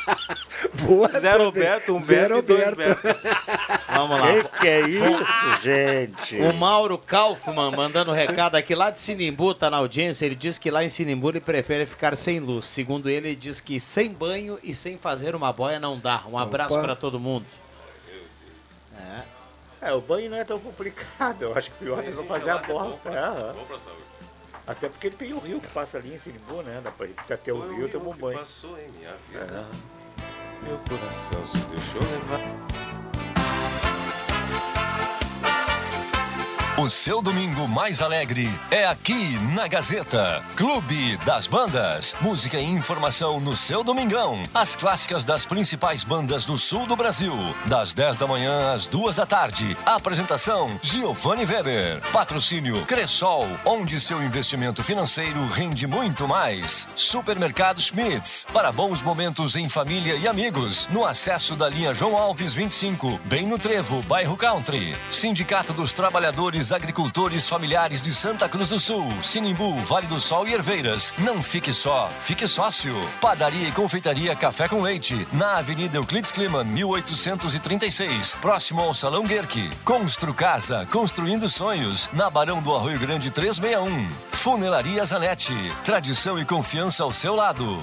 Boa Zero também. Berto, um Zero e dois. Vamos lá. Que que é isso, gente? O Mauro Kaufmann mandando recado aqui lá de Sinimbu, tá na audiência. Ele diz que lá em Sinimbu ele prefere ficar sem luz. Segundo ele, ele diz que sem banho e sem fazer uma boia não dá. Um abraço para todo mundo. É. É, o banho não é tão complicado. Eu acho que o pior é não fazer a borra. É, aham. Bom pra saúde. Até porque ele tem o rio que passa ali em Sinimbu, né? Dá pra ir até o rio e tomar um banho. passou em minha vida. É. Meu coração se deixou levar. O seu domingo mais alegre é aqui na Gazeta. Clube das Bandas. Música e informação no seu domingão. As clássicas das principais bandas do sul do Brasil. Das 10 da manhã às 2 da tarde. Apresentação: Giovanni Weber. Patrocínio: Cressol, onde seu investimento financeiro rende muito mais. Supermercado Schmitz. Para bons momentos em família e amigos. No acesso da linha João Alves 25, bem no Trevo, bairro Country. Sindicato dos Trabalhadores Agricultores Familiares de Santa Cruz do Sul, Sinimbu, Vale do Sol e Herveiras. Não fique só, fique sócio. Padaria e Confeitaria Café com Leite, na Avenida Euclides Kliman, 1836, próximo ao Salão Guerque. Constru Casa, construindo sonhos, na Barão do Arroio Grande 361. Funelaria Zanetti, tradição e confiança ao seu lado.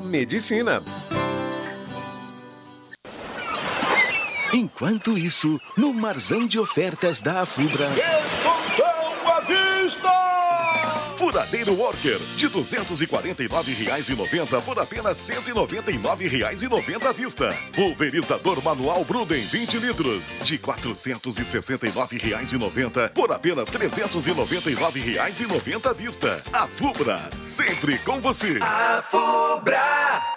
medicina. Enquanto isso, no marzão de ofertas da Afubra. Descontão à vista! Furadeiro Worker, de R$ 249,90 por apenas R$ 199,90 à vista. Pulverizador manual Bruden 20 litros, de R$ 469,90 por apenas R$ 399,90 à vista. A Fubra, sempre com você. A Fubra!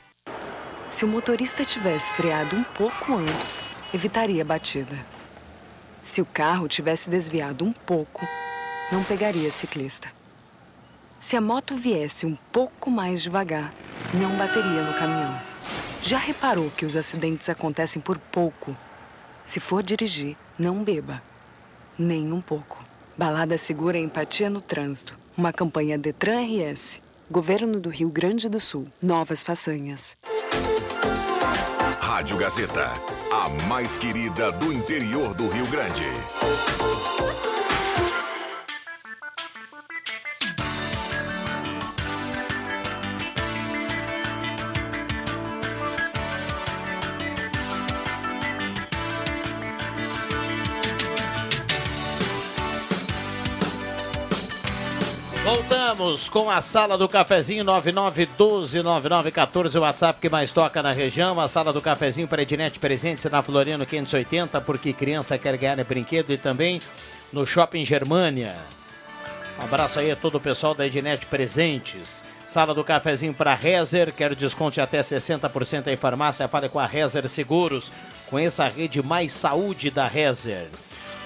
Se o motorista tivesse freado um pouco antes, evitaria a batida. Se o carro tivesse desviado um pouco, não pegaria ciclista. Se a moto viesse um pouco mais devagar, não bateria no caminhão. Já reparou que os acidentes acontecem por pouco? Se for dirigir, não beba. Nem um pouco. Balada Segura Empatia no Trânsito. Uma campanha Detran RS. Governo do Rio Grande do Sul. Novas façanhas. Rádio Gazeta, a mais querida do interior do Rio Grande. Com a sala do cafezinho 99129914, o WhatsApp que mais toca na região. A sala do cafezinho para Ednet presentes na Floriano 580, porque criança quer ganhar brinquedo e também no Shopping Germânia. Um abraço aí a todo o pessoal da Ednet Presentes. Sala do cafezinho para Rezer, quero desconto de até 60% em farmácia. Fale com a Rezer Seguros. Conheça a rede Mais Saúde da Rezer.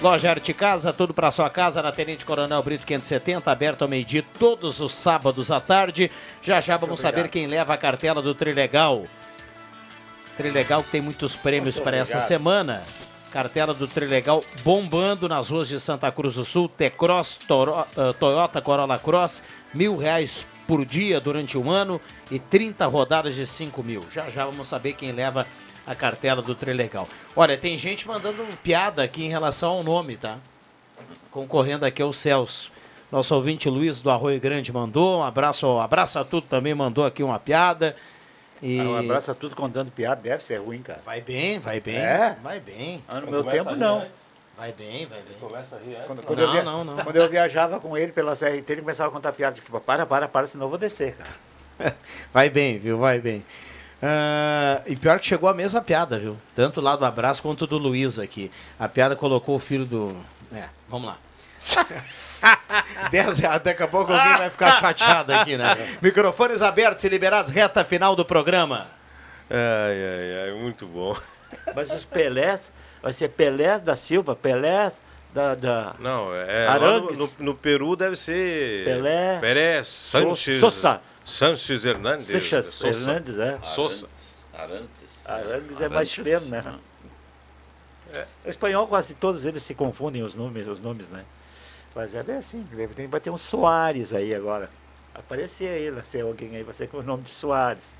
Loja Arte Casa, tudo para sua casa na Tenente Coronel Brito 570, aberto ao meio-dia todos os sábados à tarde. Já já vamos saber quem leva a cartela do Trilegal. Trilegal que tem muitos prêmios para essa semana. Cartela do Trilegal bombando nas ruas de Santa Cruz do Sul. T-Cross, eh, Toyota Corolla Cross, mil reais por dia durante um ano e 30 rodadas de 5 mil. Já já vamos saber quem leva a cartela do Trilegal. Olha, tem gente mandando piada aqui em relação ao nome, tá? Concorrendo aqui é o Celso. Nosso ouvinte Luiz do Arroio Grande mandou. Um abraço, abraço a tudo também mandou aqui uma piada. E... Ah, um abraço a tudo contando piada, deve ser ruim, cara. Vai bem, vai bem. É? Vai bem. Ah, no meu tempo, não. Vai bem, vai bem. Começa a rir antes. Quando, não. quando eu via- não, não. Quando eu viajava com ele pela CRT, ele começava a contar piada. Disse, para, para, para, senão eu vou descer, cara. Vai bem, viu? Vai bem. Ah, e pior que chegou a mesma piada, viu? Tanto lá do abraço quanto do Luiz aqui. A piada colocou o filho do. É, vamos lá. 10 reais, daqui a pouco alguém vai ficar chateado aqui, né? Microfones abertos e liberados, reta final do programa. Ai, ai, ai, muito bom. Mas os Pelés, vai ser Pelés da Silva, Pelés da... da... Não, é. no, no, no Peru deve ser. Pelé. Pérez, Sanches. Sosa. Sanches Hernandes. Sosa. Hernandes, é. Sosa. Arantes. Arangues é mais chileno, né? O espanhol quase todos eles se confundem os nomes, os nomes, né? Mas é bem assim, tem- vai ter um Soares aí agora. Aparecer aí, lá, se alguém aí, vai ser com o nome de Soares.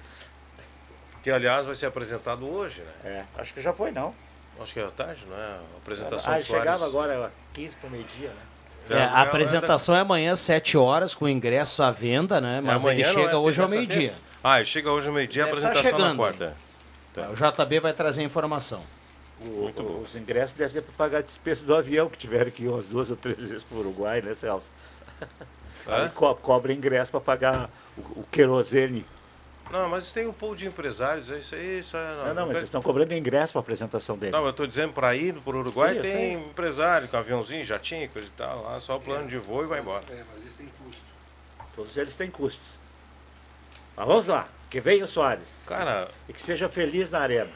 Que aliás vai ser apresentado hoje, né? É, acho que já foi não. Acho que é à tarde, não é? A apresentação Ah, do Soares. chegava agora 15 para meio-dia, né? É, a apresentação é amanhã, às 7 horas, com ingressos à venda, né? Mas É amanhã, ele chega é? hoje ao meio-dia. Ah, ele chega hoje ao meio-dia, a tá apresentação na quarta. O JB vai trazer a informação. O- o- os ingressos devem ser para pagar a despesa do avião, que tiveram que ir umas duas ou três vezes para o Uruguai, né, Celso? É? Co cobra ingresso para pagar o, o querosene. Não, mas tem um pool de empresários, é isso aí. Isso é, Não, não, mas eles estão cobrando ingresso para a apresentação dele. Não, eu estou dizendo para ir para o Uruguai Sim, tem sei. empresário com aviãozinho, jatinho, coisa e tal, lá só plano de voo e vai embora. É, mas isso tem custo. Todos eles têm custos. Mas vamos lá, que venha o Soares. Cara- E que seja feliz na arena.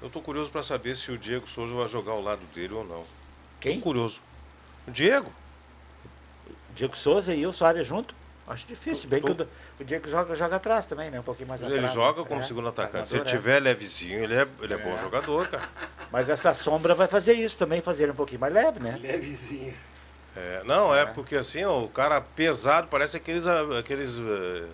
Eu tô curioso para saber se o Diego Souza vai jogar ao lado dele ou não. Quem? Tô curioso. O Diego. Diego Souza e o Soares junto? Acho difícil. Bem que o, o Diego joga, joga atrás também, né? Um pouquinho mais Ele atrás. joga né? como É, segundo atacante. Se ele é. tiver levezinho, ele é, ele é, bom jogador, cara. Mas essa sombra vai fazer isso também, fazer ele um pouquinho mais leve, né? Levezinho. É, não, é, porque assim, ó, o cara pesado, parece aqueles, aqueles eh,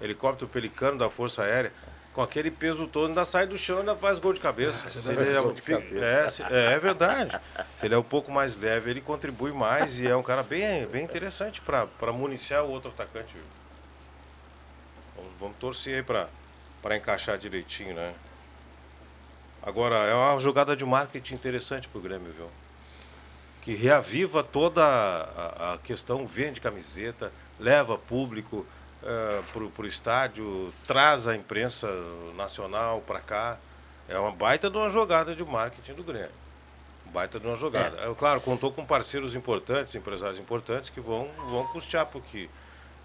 helicóptero pelicano da Força Aérea. Com aquele peso todo, ainda sai do chão e ainda faz gol de cabeça. Se ele faz é, de cabeça. é, se- é, é verdade. Se ele é um pouco mais leve, ele contribui mais e é um cara bem, bem interessante para municiar o outro atacante. Vamos, vamos torcer aí para encaixar direitinho, né? Agora, é uma jogada de marketing interessante pro Grêmio, viu? Que reaviva toda a, a questão, vende camiseta, leva público uh, pro, pro estádio, traz a imprensa nacional para cá. É uma baita de uma jogada de marketing do Grêmio. Baita de uma jogada. É. claro, contou com parceiros importantes, empresários importantes que vão, vão custear, porque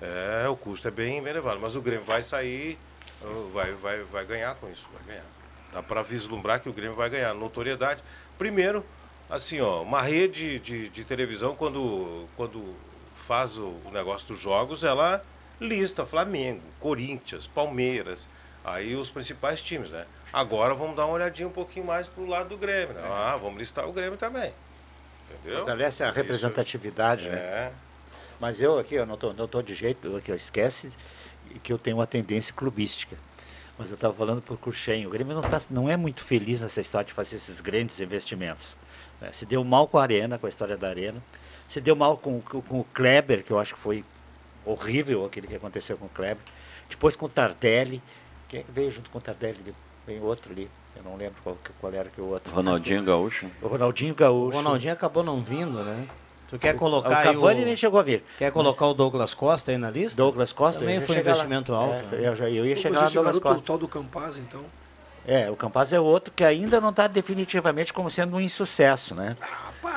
é, o custo é bem, bem elevado. Mas o Grêmio vai sair, uh, vai, vai, vai ganhar com isso, vai ganhar. Dá para vislumbrar que o Grêmio vai ganhar notoriedade. Primeiro, assim, ó, uma rede de, de televisão, quando, quando faz o, o negócio dos jogos, ela lista Flamengo, Corinthians, Palmeiras, aí os principais times, né? Agora vamos dar uma olhadinha um pouquinho mais pro lado do Grêmio, né? Ah, vamos listar o Grêmio também. Entendeu? Fortalece a Isso. representatividade, né? É. Mas eu aqui, eu não tô, não tô de jeito, aqui, eu esquece que eu tenho uma tendência clubística. Mas eu estava falando por Cruxem, o Grêmio não, tá, não é muito feliz nessa história de fazer esses grandes investimentos. né? Se deu mal com a Arena, com a história da Arena. Se deu mal com, com, com o Kleber, que eu acho que foi horrível aquele que aconteceu com o Kleber. Depois com o Tardelli. Quem é que veio junto com o Tardelli? Vem outro ali. Eu não lembro qual, qual era que o outro. Ronaldinho Gaúcho. O Ronaldinho O Gaúcho. Ronaldinho acabou não vindo, né? Tu quer O- colocar o aí Cavani nem chegou a vir. Quer colocar o Douglas Costa aí na lista? Douglas Costa. Também foi um chegar lá. investimento alto. É, né? eu, já, eu ia Pô, chegar mas lá Douglas o Costa. tal do Campaz, então. É, o Campaz é outro que ainda não está definitivamente como sendo um insucesso, né?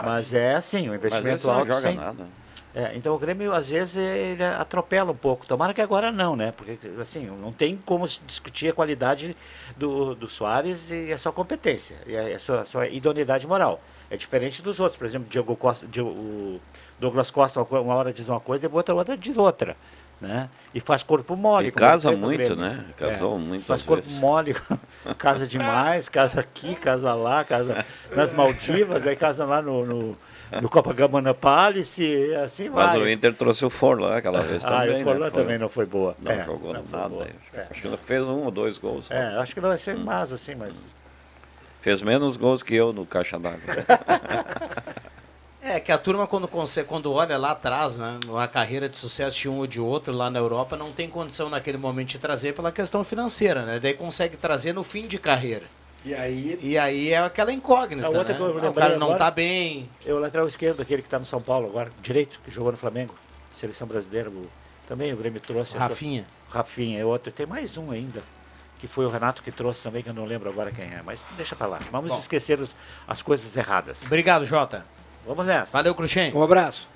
Mas é assim, o Mas investimento não alto. joga sem- nada. É, então o Grêmio às vezes ele atropela um pouco. Tomara que agora não, né? Porque assim, não tem como se discutir a qualidade do, do Soares e a sua competência, e a, sua, a sua idoneidade moral. É diferente dos outros, por exemplo, Diego Costa, o Douglas Costa uma hora diz uma coisa, depois outra hora diz outra. Né? E faz corpo mole. E casa muito, né? Casou muitas Faz corpo vezes. mole, casa demais, casa aqui, casa lá, casa nas Maldivas, aí casa lá no, no, no Copacabana Palace, assim Mas vai. o Inter trouxe o Forlan aquela vez Ah, também. o Forlan né? Também não foi boa. Não É, jogou não nada. boa. Acho, É. acho que ele fez um ou dois gols. só. É, acho que não vai Hum. ser mais assim, mas. Fez menos gols que eu no caixa d'água. É, que a turma quando, quando olha lá atrás, né, uma carreira de sucesso de um ou de outro lá na Europa, não tem condição naquele momento de trazer pela questão financeira, né? Daí consegue trazer no fim de carreira. E aí. E aí é aquela incógnita, A outra né? que eu Ah, o cara não agora- tá bem. É o lateral esquerdo, aquele que está no São Paulo agora, direito, que jogou no Flamengo, seleção brasileira. o- também o Grêmio trouxe. Rafinha. Rafinha, é outro. Tem mais um ainda, que foi o Renato que trouxe também, que eu não lembro agora quem é. Mas deixa pra lá. Vamos Bom. esquecer os- as coisas erradas. Obrigado, Jota. Vamos nessa. Valeu, Cruxem. Um abraço.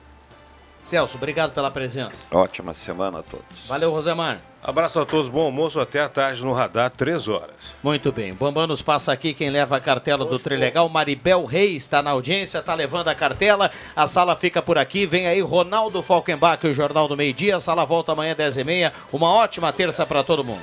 Celso, obrigado pela presença. Ótima semana a todos. Valeu, Rosemar. Abraço a todos, bom almoço, até a tarde no Radar, três horas. Muito bem. Bambam nos passa aqui quem leva a cartela do Trilegal. Maribel Reis está na audiência, está levando a cartela. A sala fica por aqui. Vem aí Ronaldo Falkenbach, o Jornal do Meio Dia. A sala volta amanhã, 10h30. Uma ótima terça para todo mundo.